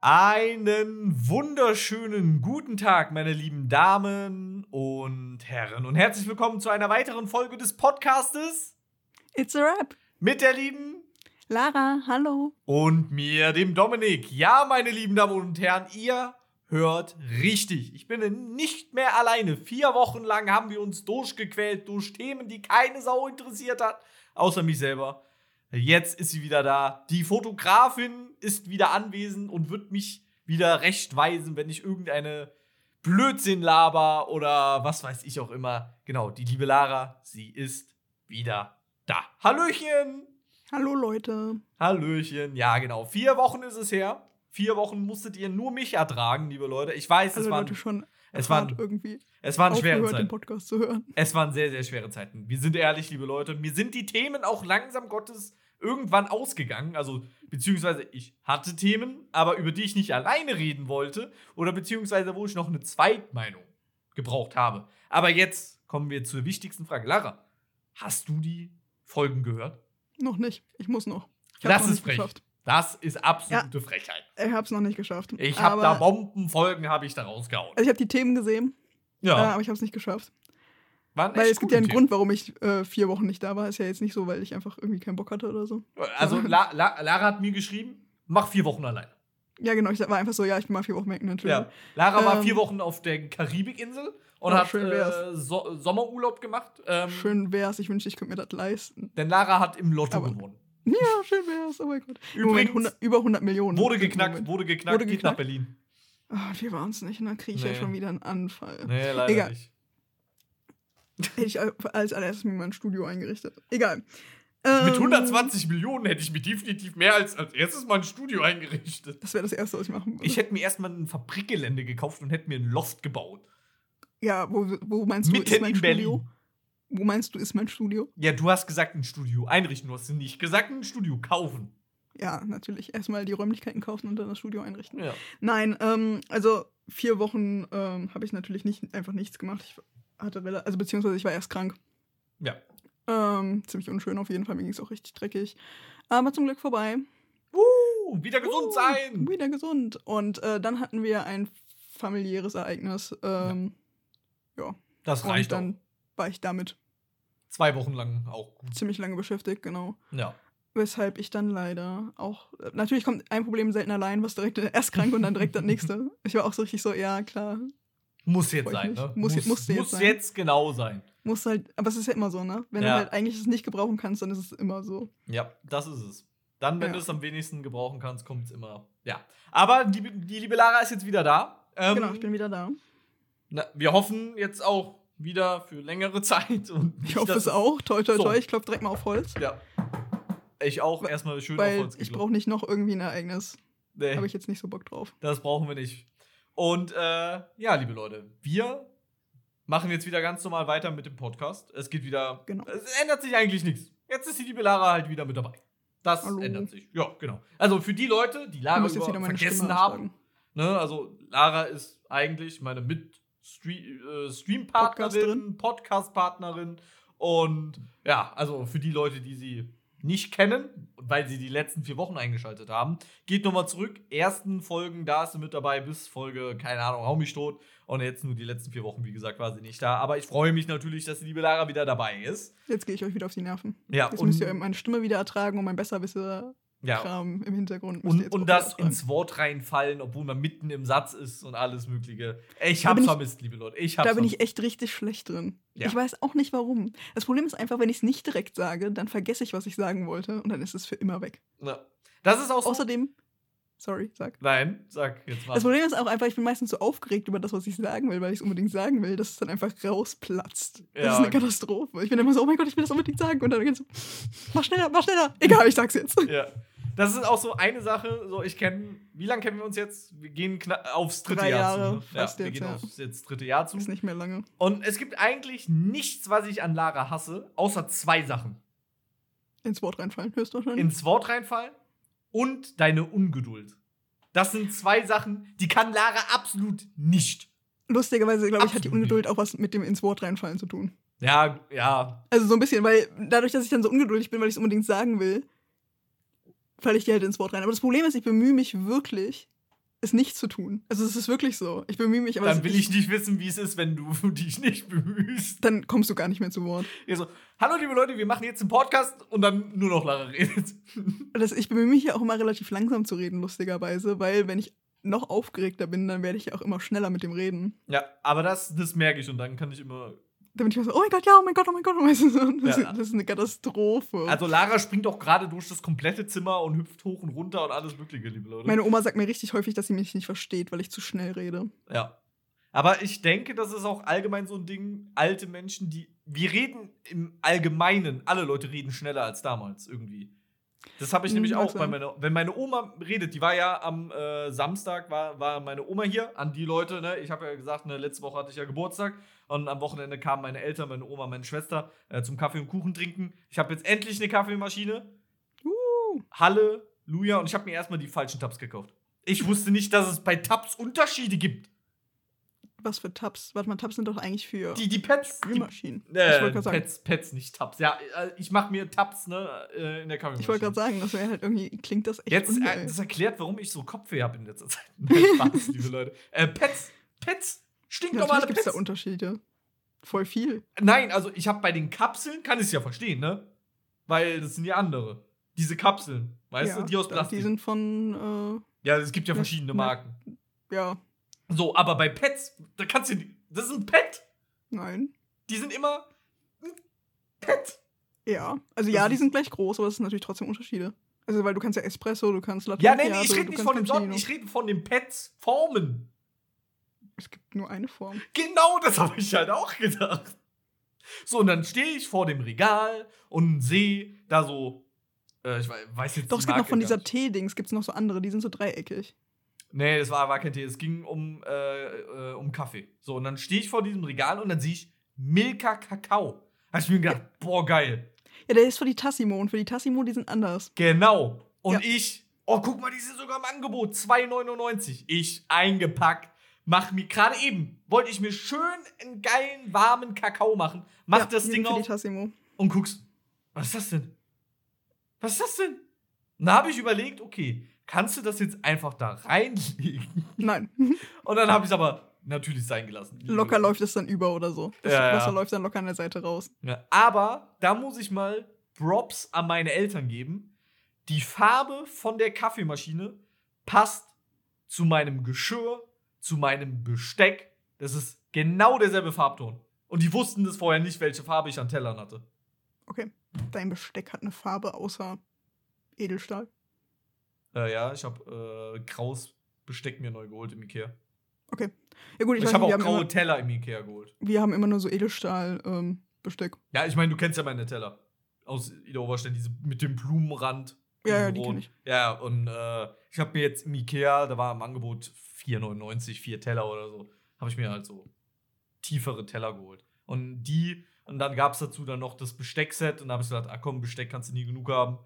Einen wunderschönen guten Tag, meine lieben Damen und Herren, und herzlich willkommen zu einer weiteren Folge des Podcastes It's a Rap. mit der lieben Lara, hallo. und mir, dem Dominik. Ja, meine lieben Damen und Herren, ihr hört richtig. Ich bin nicht mehr alleine. Vier Wochen lang haben wir uns durchgequält durch Themen, die keine Sau interessiert hat, außer mich selber. Jetzt ist sie wieder da. Die Fotografin ist wieder anwesend und wird mich wieder rechtweisen, wenn ich irgendeine Blödsinn laber oder was weiß ich auch immer. Genau, die liebe Lara, sie ist wieder da. Hallöchen! Hallo Leute. Hallöchen. Ja, genau. Vier Wochen ist es her. Vier Wochen musstet ihr nur mich ertragen, liebe Leute. Ich weiß, Alle es waren, Leute schon es waren- irgendwie es waren schwere aufgehört, den Zeiten. Podcast zu hören. Es waren sehr, sehr schwere Zeiten. Wir sind ehrlich, liebe Leute. Mir sind die Themen auch langsam Gottes irgendwann ausgegangen. Also, beziehungsweise ich hatte Themen, aber über die ich nicht alleine reden wollte. Oder beziehungsweise wo ich noch eine Zweitmeinung gebraucht habe. Aber jetzt kommen wir zur wichtigsten Frage. Lara, hast du die Folgen gehört? Noch nicht. Ich muss noch. Ich Das noch ist frech. geschafft. Das ist absolute Frechheit. Ich hab's noch nicht geschafft. Ich habe da Bombenfolgen, habe ich da rausgehauen. Also ich habe die Themen gesehen, äh, Ja, aber ich hab's nicht geschafft. Waren Weil es gibt ja einen gute Grund, warum ich äh, vier Wochen nicht da war. Ist ja jetzt nicht so, weil ich einfach irgendwie keinen Bock hatte oder so. Also La La Lara hat mir geschrieben, mach vier Wochen alleine. Ja, genau. Ich war einfach so, ja, ich bin mal vier Wochen weg, natürlich. Ja. Lara war Ähm, vier Wochen auf der Karibikinsel und oh, hat schön äh, so Sommerurlaub gemacht. Ähm, Schön wär's. Ich wünschte, ich könnte mir das leisten. Denn Lara hat im Lotto Aber- gewonnen. Ja, schön wär's. Oh mein Gott. Übrigens- Moment 100, über 100 Millionen. Wurde geknackt, wurde geknackt, Wurde geht nach geknackt? Berlin. Ah, wir waren's nicht. Und dann kriege ich Nee. ja schon wieder einen Anfall. Nee, leider Egal. nicht. Hätte ich als allererstes mir mein Studio eingerichtet. Egal. Mit Ähm, 120 Millionen hätte ich mir definitiv mehr als als erstes mal ein Studio eingerichtet. Das wäre das Erste, was ich machen würde. Ich hätte mir erstmal ein Fabrikgelände gekauft und hätte mir ein Loft gebaut. ja, wo, wo meinst du, Mitten ist mein in Studio? Berlin. Wo meinst du, ist mein Studio? Ja, du hast gesagt, ein Studio einrichten. Du hast nicht gesagt, ein Studio kaufen. Ja, natürlich. Erstmal die Räumlichkeiten kaufen und dann das Studio einrichten. Ja. Nein, ähm, also vier Wochen ähm, habe ich natürlich nicht, einfach nichts gemacht. Ich hatte, also beziehungsweise ich war erst krank. Ja. Ähm, ziemlich unschön auf jeden Fall. Mir ging es auch richtig dreckig. Aber zum Glück vorbei. Uh, wieder gesund Uh, sein. Wieder gesund. Und äh, dann hatten wir ein familiäres Ereignis. Ähm, ja. Das Und reicht dann auch. war ich damit Zwei Wochen lang auch gut. ziemlich lange beschäftigt, genau. Ja. Weshalb ich dann leider auch. Natürlich kommt ein Problem selten allein, was direkt erst krank und dann direkt das nächste. Ich war auch so richtig so, ja, klar. Muss jetzt ich sein, ne? Muss je- musste jetzt muss sein. jetzt genau sein. Muss halt, aber es ist ja immer so, ne? Wenn Ja. du halt eigentlich es nicht gebrauchen kannst, dann ist es immer so. Ja, das ist es. Dann, wenn Ja. du es am wenigsten gebrauchen kannst, kommt es immer. Ja. Aber die, die liebe Lara ist jetzt wieder da. Ähm, genau, ich bin wieder da. na, wir hoffen jetzt auch wieder für längere Zeit. Und Ich hoffe es auch. Toi, toi, So. toi. Ich klopfe direkt mal auf Holz. Ja. Ich auch erstmal schön auf Weil Holz ich geklopft. brauche nicht noch irgendwie ein Ereignis. Nee. Habe ich jetzt nicht so Bock drauf. Das brauchen wir nicht. Und äh, ja, liebe Leute, wir machen jetzt wieder ganz normal weiter mit dem Podcast. Es geht wieder. Genau. Es ändert sich eigentlich nichts. Jetzt ist die liebe Lara halt wieder mit dabei. Das Hallo. ändert sich. Ja, genau. Also für die Leute, die Lara vergessen Stimme haben, ne, also Lara ist eigentlich meine mit äh, Stream-Partnerin, Podcast-Partnerin und ja, also für die Leute, die sie nicht kennen, weil sie die letzten vier Wochen eingeschaltet haben, geht nochmal zurück. Ersten Folgen, da ist sie mit dabei, bis Folge, keine Ahnung, hau mich tot. Und jetzt nur die letzten vier Wochen, wie gesagt, war sie nicht da. Aber ich freue mich natürlich, dass die liebe Lara wieder dabei ist. Jetzt gehe ich euch wieder auf die Nerven. Ja, Jetzt und, müsst ihr meine Stimme wieder ertragen und mein Besserwisser-Kram ja, im Hintergrund. und, und das ins Wort reinfallen, obwohl man mitten im Satz ist und alles Mögliche. Ich hab's vermisst, liebe Leute. Ich hab's Da bin vermisst. ich echt richtig schlecht drin. Ja. Ich weiß auch nicht warum. Das Problem ist einfach, wenn ich es nicht direkt sage, dann vergesse ich, was ich sagen wollte und dann ist es für immer weg. Ja. Das ist auch so. Außerdem, sorry, sag. Nein, sag jetzt mal. Das Problem ist auch einfach, ich bin meistens so aufgeregt über das, was ich sagen will, weil ich es unbedingt sagen will, dass es dann einfach rausplatzt. Das Ja. ist eine Katastrophe. Ich bin immer so, oh mein Gott, ich will das unbedingt sagen. Und dann ganz so, mach schneller, mach schneller. Egal, ich sag's jetzt. Ja. Das ist auch so eine Sache, so ich kenne, wie lange kennen wir uns jetzt? Wir gehen aufs dritte Drei Jahr Jahre zu. Ne? ja, wir jetzt, gehen ja. aufs jetzt dritte Jahr zu. Ist nicht mehr lange. Und es gibt eigentlich nichts, was ich an Lara hasse, außer zwei Sachen. Ins Wort reinfallen, höchstwahrscheinlich. Ins Wort reinfallen und deine Ungeduld. Das sind zwei Sachen, die kann Lara absolut nicht. Lustigerweise, glaube ich, hat die Ungeduld auch was mit dem ins Wort reinfallen zu tun. Ja, ja. Also so ein bisschen, weil dadurch, dass ich dann so ungeduldig bin, weil ich es unbedingt sagen will, falle ich dir halt ins Wort rein. Aber das Problem ist, ich bemühe mich wirklich, es nicht zu tun. Also es ist wirklich so. Ich bemühe mich, aber Dann will ich nicht wissen, wie es ist, wenn du dich nicht bemühst. dann kommst du gar nicht mehr zu Wort. Ihr so, hallo liebe Leute, wir machen jetzt einen Podcast und dann nur noch Lara redet. Das, ich bemühe mich ja auch immer relativ langsam zu reden, lustigerweise, weil wenn ich noch aufgeregter bin, dann werde ich ja auch immer schneller mit dem Reden. Ja, aber das, das merke ich und dann kann ich immer. Dann bin ich so, oh mein Gott, ja, oh mein Gott, oh mein Gott, weißt du, so, das, Ja. das ist eine Katastrophe. Also Lara springt auch gerade durch das komplette Zimmer und hüpft hoch und runter und alles Mögliche, liebe Leute. Meine Oma sagt mir richtig häufig, dass sie mich nicht versteht, weil ich zu schnell rede. Ja. Aber ich denke, das ist auch allgemein so ein Ding, alte Menschen, die. Wir reden im Allgemeinen, alle Leute reden schneller als damals irgendwie. Das habe ich nämlich mag auch bei sein. meiner. Wenn meine Oma redet, die war ja am äh, Samstag, war, war meine Oma hier, an die Leute, ne? Ich habe ja gesagt, ne, letzte Woche hatte ich ja Geburtstag und am Wochenende kamen meine Eltern, meine Oma, meine Schwester äh, zum Kaffee und Kuchen trinken. Ich habe jetzt endlich eine Kaffeemaschine. Uh, Halleluja. Und ich habe mir erstmal die falschen Tabs gekauft. Ich wusste nicht, dass es bei Tabs Unterschiede gibt. was für Tabs? Warte mal, Tabs sind doch eigentlich für Die, die. Die, Spülmaschinen. ich äh, wollte gerade sagen, Pads, Pads, nicht Tabs. Ja, äh, ich mache mir Tabs, ne, äh, in der Kaffeemaschine. ich wollte gerade sagen, das wäre halt irgendwie, klingt das echt Jetzt, ungeil. äh, das erklärt, warum ich so Kopfweh habe in letzter Zeit. Spaß, liebe Leute. Äh, Pets, Pets, stinknormale Natürlich gibt es da Pets. Unterschiede. Voll viel. Nein, also ich habe bei den Kapseln, kann ich es ja verstehen, ne? Weil das sind ja andere. Diese Kapseln, weißt ja, du, die aus Plastik. Die sind von, ja, es gibt ja Ja, verschiedene ja. Marken. äh, ja, So, aber bei Pets, da kannst du, das ist ein Pet. nein. Die sind immer ein Pet. Ja, also Das ja, die sind gleich groß, aber es sind natürlich trotzdem Unterschiede. Also, weil du kannst ja Espresso, du kannst Latte Ja, nee, nee, ich rede nicht von den Sorten, ich rede von den Pets Formen. Es gibt nur eine Form. Genau, das habe ich halt auch gedacht. So, und dann stehe ich vor dem Regal und sehe da so, äh, ich wei- weiß jetzt Doch, es gibt noch von dieser. T-Dings, gibt es noch so andere, die sind so dreieckig. Nee, das war, war kein Tee, es ging um, äh, äh, um Kaffee. So, und dann stehe ich vor diesem Regal und dann sehe ich Milka Kakao. Habe ich mir gedacht, boah, geil. Ja, der ist für die Tassimo und für die Tassimo, die sind anders. Genau. Und Ja. ich, oh, guck mal, die sind sogar im Angebot. 2,99. Ich eingepackt. Mach mir, gerade eben, wollte ich mir schön einen geilen, warmen Kakao machen. Mach ja, das Ding auf Tassimo. und guckst, was ist das denn? Was ist das denn? Dann habe ich überlegt, okay, kannst du das jetzt einfach da reinlegen? Nein, Und dann habe ich es aber natürlich sein gelassen. locker läuft es dann über oder so. Das Ja, ja. Wasser läuft dann locker an der Seite raus. Ja, aber da muss ich mal Props an meine Eltern geben. Die Farbe von der Kaffeemaschine passt zu meinem Geschirr, zu meinem Besteck. Das ist genau derselbe Farbton. Und die wussten das vorher nicht, welche Farbe ich an Tellern hatte. Okay. Dein Besteck hat eine Farbe außer Edelstahl. Äh, ja, ich habe äh, graues Besteck mir neu geholt im Ikea. Ja gut, ich, Ich, habe auch graue immer, Teller im Ikea geholt. wir haben immer nur so Edelstahl-Besteck. Ja, ich meine, du kennst ja meine Teller. Aus Ida Oberstein, diese mit dem Blumenrand. Ja, ja, die roten. kenn ich. Ja, und äh, ich habe mir jetzt im Ikea, da war im Angebot 4,99, vier Teller oder so, habe ich mir halt so tiefere Teller geholt. Und die, und dann gab es dazu dann noch das Besteckset und da habe ich gesagt, ah komm, Besteck kannst du nie genug haben.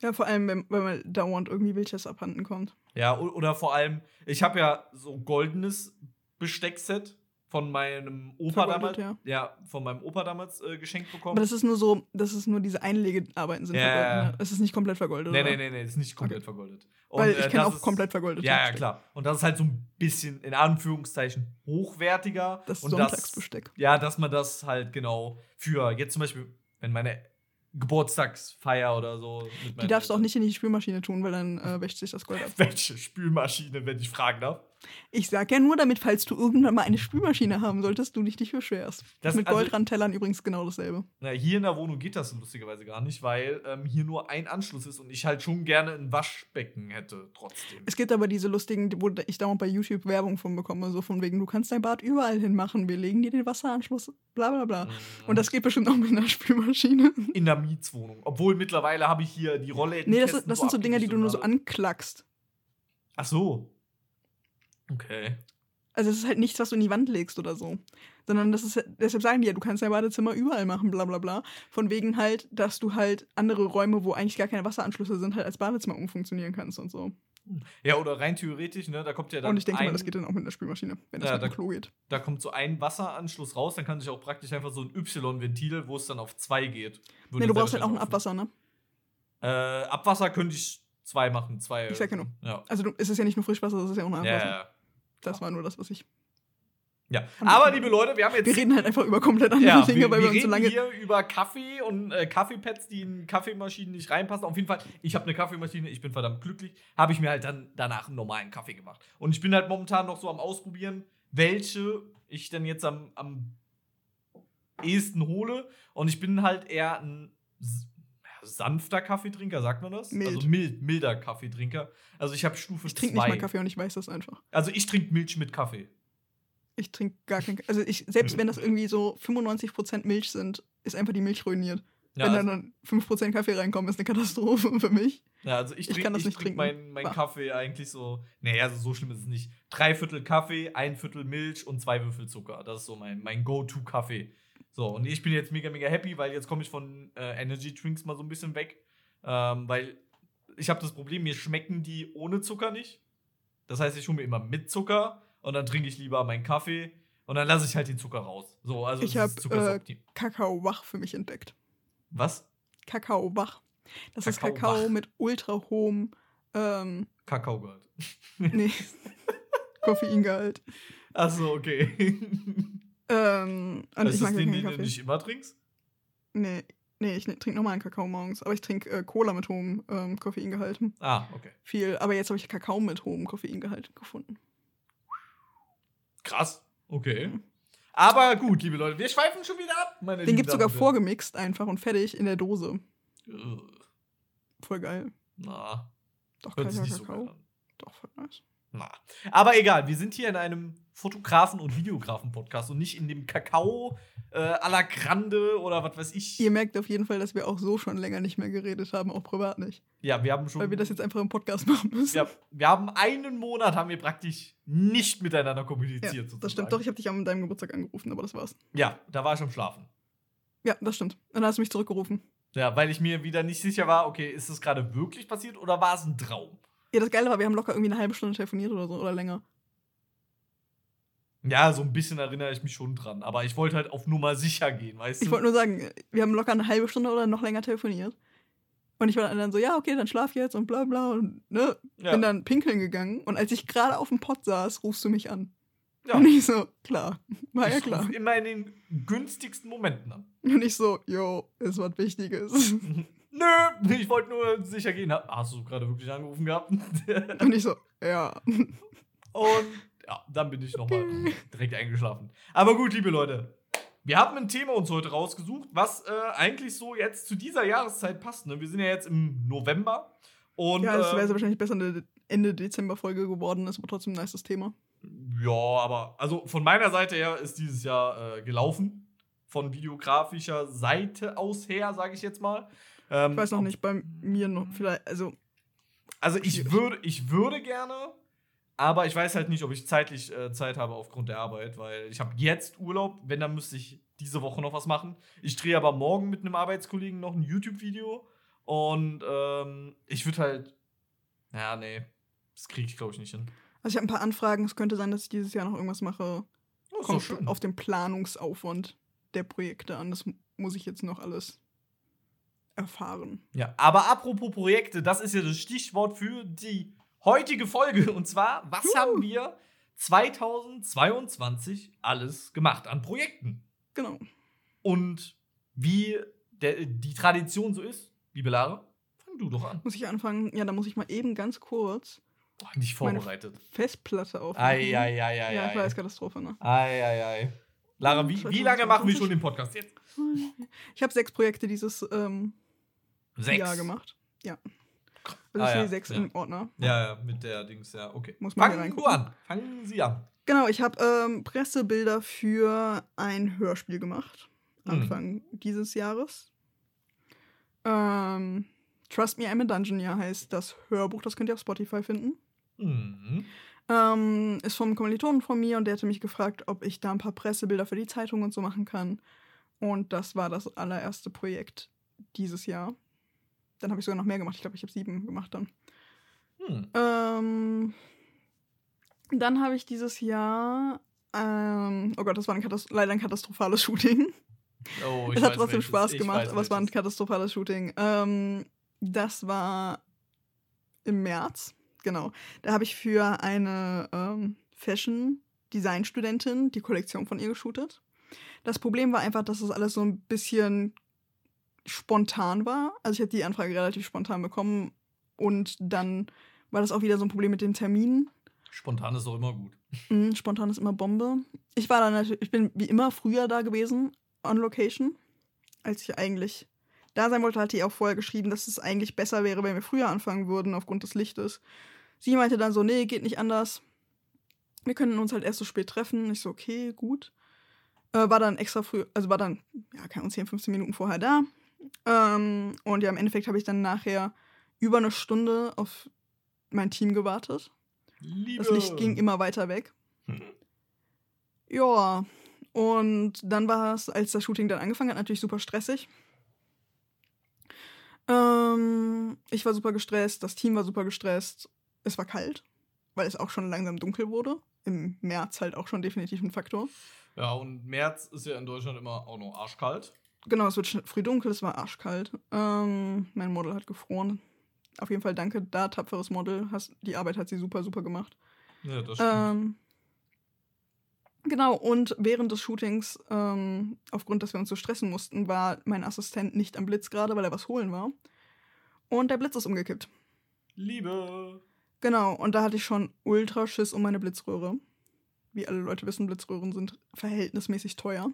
Ja, vor allem, wenn, wenn man dauernd irgendwie welches abhanden kommt. Ja, oder vor allem, ich habe ja so goldenes Besteckset von meinem Opa Vergoldet, damals. Ja. von meinem Opa damals äh, geschenkt bekommen. Aber das ist nur so, das ist nur diese Einlegearbeiten sind Ja, vergoldet. ja, ja. Ne? Es ist nicht komplett vergoldet. nee, oder? nee, nee, nee, ist nicht komplett vergoldet. Und, Weil äh, ich kenne das auch ist- komplett vergoldet. Ja, ja, klar. Und das ist halt so ein bisschen, in Anführungszeichen, hochwertiger. Das und Sonntagsbesteck. ja, dass man das halt genau für, jetzt zum Beispiel, wenn meine Geburtstagsfeier oder so. mit Die darfst du auch nicht in die Spülmaschine tun, weil dann äh, wäscht sich das Gold ab. Welche Spülmaschine, wenn ich fragen darf? Ich sag ja nur, damit, falls du irgendwann mal eine Spülmaschine haben solltest, du dich nicht beschwerst. Das- Mit also- Goldrandtellern übrigens genau dasselbe. Na, hier in der Wohnung geht das lustigerweise gar nicht, weil ähm, hier nur ein Anschluss ist und ich halt schon gerne ein Waschbecken hätte, trotzdem. Es gibt aber diese lustigen, wo ich dauernd bei YouTube Werbung von bekomme, so von wegen, du kannst dein Bad überall hin machen, wir legen dir den Wasseranschluss, bla bla bla. Mhm. Und das geht bestimmt auch mit einer Spülmaschine. in der Mietswohnung. Obwohl mittlerweile habe ich hier die Rolle. Nee, das, das sind so Dinger, die du nur so anklackst. Ach so. Okay. Also es ist halt nichts, was du in die Wand legst oder so. Sondern das ist, deshalb sagen die ja, du kannst dein Badezimmer überall machen, bla bla bla. Von wegen halt, dass du halt andere Räume, wo eigentlich gar keine Wasseranschlüsse sind, halt als Badezimmer umfunktionieren kannst und so. Ja, oder rein theoretisch, ne? Da kommt ja dann. und ich denke ein, mal, das geht dann auch mit einer Spülmaschine, wenn das Ja, mit dem da- Klo geht. Da kommt so ein Wasseranschluss raus, dann kann sich auch praktisch einfach so ein Y-Ventil, wo es dann auf zwei geht. Würde du brauchst halt auch ein. Abwasser, ne? Äh, Abwasser könnte ich zwei machen, zwei. Ich sag ja nur. Ja. Also du, es ist ja nicht nur Frischwasser, das ist ja auch eine Ja, Abwasser. ja, Das war nur das, was ich. ja. Aber liebe Leute, wir haben jetzt Wir reden halt einfach über komplett andere ja, Dinge, wir, weil wir wir uns so reden lange. hier über Kaffee und äh, Kaffeepads, die in Kaffeemaschinen nicht reinpassen. Auf jeden Fall, ich habe eine Kaffeemaschine, ich bin verdammt glücklich. Habe ich mir halt dann danach einen normalen Kaffee gemacht. Und ich bin halt momentan noch so am Ausprobieren, welche ich dann jetzt am, am ehesten hole. Und ich bin halt eher ein sanfter Kaffeetrinker, sagt man das? Mild. Also mild, milder Kaffeetrinker. Also ich habe Stufe Ich trinke nicht 2. mal Kaffee und ich weiß das einfach. Also ich trinke Milch mit Kaffee. Ich trinke gar keinen Also ich, selbst wenn das irgendwie so 95% Milch sind, ist einfach die Milch ruiniert. Ja, wenn also- dann 5% Kaffee reinkommen, ist eine Katastrophe für mich. Ja, also ich Ich trinke kann das ich nicht trink trinken. meinen mein Bah. Kaffee eigentlich so. Nee, also so schlimm ist es nicht. Drei Viertel Kaffee, ein Viertel Milch und zwei Würfel Zucker. Das ist so mein, mein Go-To-Kaffee. So, und ich bin jetzt mega, mega happy, weil jetzt komme ich von äh, Energy Drinks mal so ein bisschen weg. Ähm, weil ich habe das Problem, mir schmecken die ohne Zucker nicht. Das heißt, ich hole mir immer mit Zucker und dann trinke ich lieber meinen Kaffee und dann lasse ich halt den Zucker raus. So, also Ich das hab, Zucker ist äh. Kakao wach für mich entdeckt. Was? Kakao wach. Das ist Kakao Kakao wach. mit ultra hohem ähm, Kakao gehört. nee, Koffeingehalt. Achso, okay. Ähm, und Das ich ist mag den, den du Kaffee. nicht immer trinkst? Nee, nee, ich trinke normalen Kakao morgens. Aber ich trinke äh, Cola mit hohem ähm, Koffeingehalt. Ah, okay. Viel. Aber jetzt habe ich Kakao mit hohem Koffeingehalt gefunden. Krass. Okay. Mhm. Aber gut, liebe Leute, wir schweifen schon wieder ab. Meine Den lieben gibt's sogar vorgemixt einfach und fertig in der Dose. Ugh. Voll geil. Na, Doch, hört sich nicht so Kakao. an. Doch, voll nice. Na. Aber egal, wir sind hier in einem Fotografen- und Videografen-Podcast und nicht in dem Kakao äh, à la Grande oder was weiß ich. Ihr merkt auf jeden Fall, dass wir auch so schon länger nicht mehr geredet haben, auch privat nicht. Ja, wir haben schon. Weil wir das jetzt einfach im Podcast machen müssen. wir, wir haben einen Monat haben wir praktisch nicht miteinander Ja, kommuniziert. sozusagen. das stimmt. Doch, ich habe dich an deinem Geburtstag angerufen, aber das war's. Ja, da war ich am Schlafen. Ja, das stimmt. Und dann hast du mich zurückgerufen. Ja, weil ich mir wieder nicht sicher war, okay, ist das gerade wirklich passiert oder war es ein Traum? Ja, das Geile war, wir haben locker irgendwie eine halbe Stunde telefoniert oder so oder länger. Ja, so ein bisschen erinnere ich mich schon dran. Aber ich wollte halt auf Nummer sicher gehen, weißt Ich du? wollte nur sagen, wir haben locker eine halbe Stunde oder noch länger telefoniert. Und ich war dann so, ja, okay, dann schlaf jetzt und bla bla und ne, ja. bin dann pinkeln gegangen. Und als ich gerade auf dem Pott saß, rufst du mich an. ja. Und ich so, klar, war ja Ich klar. ruf immer in den günstigsten Momenten an. Und ich so, yo, ist was Wichtiges. Nö, ich wollte nur sicher gehen. Hast du gerade wirklich angerufen gehabt? Und ich so, ja. Und ja, dann bin ich nochmal direkt eingeschlafen. Aber gut, liebe Leute. Wir haben ein Thema uns heute rausgesucht, was äh, eigentlich so jetzt zu dieser Jahreszeit passt. Ne? Wir sind ja jetzt im November. Und, Ja, das wäre ähm, wahrscheinlich besser eine Ende Dezember-Folge geworden, ist aber trotzdem ein nices Thema. Ja, aber also von meiner Seite her ist dieses Jahr äh, gelaufen. Von videografischer Seite aus her, sage ich jetzt mal. Ähm, Ich weiß noch nicht, bei mir noch vielleicht, also Also ich würde, ich würde gerne, aber ich weiß halt nicht, ob ich zeitlich äh, Zeit habe aufgrund der Arbeit, weil ich habe jetzt Urlaub. Wenn, dann müsste ich diese Woche noch was machen. Ich drehe aber morgen mit einem Arbeitskollegen noch ein YouTube-Video. Und ähm, ich würde halt. Ja, nee. Das kriege ich, glaube ich, nicht hin. Also ich habe ein paar Anfragen. Es könnte sein, dass ich dieses Jahr noch irgendwas mache. Oh, Kommt schön. auf den Planungsaufwand der Projekte an. Das mu- muss ich jetzt noch alles erfahren. Ja, aber apropos Projekte, das ist ja das Stichwort für die heutige Folge. Und zwar, was Juhu. haben wir 2022 alles gemacht an Projekten? Genau. Und wie der, die Tradition so ist, liebe Lara, fang du doch an. Muss ich anfangen? Ja, da muss ich mal eben ganz kurz Boah, nicht Meine- vorbereitet. Festplatte aufmachen. Ei, ei, ei, ei, ja, ei. ist Katastrophe, ne? Ei, ei, ei. Lara, wie, wie lange machen wir schon den Podcast jetzt? Ich habe sechs Projekte dieses ähm, Sechs. Jahr gemacht. Ja. Also Ah, ja, sechs ja. im Ordner. Ja, ja, mit der Dings, ja, okay. Muss man Fangen du an. Fangen Sie an. Genau, ich habe ähm, Pressebilder für ein Hörspiel gemacht. Mhm. Anfang dieses Jahres. Ähm, Trust Me, I'm a Dungeoneer heißt das Hörbuch. Das könnt ihr auf Spotify finden. Mhm. Ähm, ist vom Kommilitonen von mir und der hatte mich gefragt, ob ich da ein paar Pressebilder für die Zeitung und so machen kann. Und das war das allererste Projekt dieses Jahr. Dann habe ich sogar noch mehr gemacht. Ich glaube, ich habe sieben gemacht dann. Hm. Ähm, dann habe ich dieses Jahr. Ähm, oh Gott, das war ein leider ein katastrophales Shooting. Oh, es hat trotzdem welches. Spaß gemacht, weiß aber es war ein katastrophales Shooting. Ähm, das war im März. Genau. Da habe ich für eine ähm, Fashion-Design-Studentin die Kollektion von ihr geshootet. Das Problem war einfach, dass das alles so ein bisschen spontan war. Also ich habe die Anfrage relativ spontan bekommen und dann war das auch wieder so ein Problem mit dem Termin. Spontan ist doch immer gut. Mhm, spontan ist immer Bombe. Ich war dann natürlich, ich bin wie immer früher da gewesen, on location, als ich eigentlich da sein wollte, hatte ich auch vorher geschrieben, dass es eigentlich besser wäre, wenn wir früher anfangen würden, aufgrund des Lichtes. Sie meinte dann so, nee, geht nicht anders. Wir können uns halt erst so spät treffen. Ich so, okay, gut. Äh, war dann extra früh, also war dann, ja, keine Ahnung, 10, 15 Minuten vorher da. Ähm, und ja, im Endeffekt habe ich dann nachher über eine Stunde auf mein Team gewartet. Liebe. Das Licht ging immer weiter weg. Ja, und dann war es, als das Shooting dann angefangen hat, natürlich super stressig. Ähm, ich war super gestresst, das Team war super gestresst. Es war kalt, weil es auch schon langsam dunkel wurde. Im März halt auch schon definitiv ein Faktor. Ja, und März ist ja in Deutschland immer auch noch arschkalt. Genau, es wird früh dunkel, es war arschkalt. Ähm, mein Model hat gefroren. Auf jeden Fall danke da, tapferes Model. Hast, die Arbeit hat sie super, super gemacht. Ja, das stimmt. Ähm, genau, und während des Shootings, ähm, aufgrund, dass wir uns so stressen mussten, war mein Assistent nicht am Blitz gerade, weil er was holen war. Und der Blitz ist umgekippt. Liebe. Genau, und da hatte ich schon ultra Schiss um meine Blitzröhre. Wie alle Leute wissen, Blitzröhren sind verhältnismäßig teuer.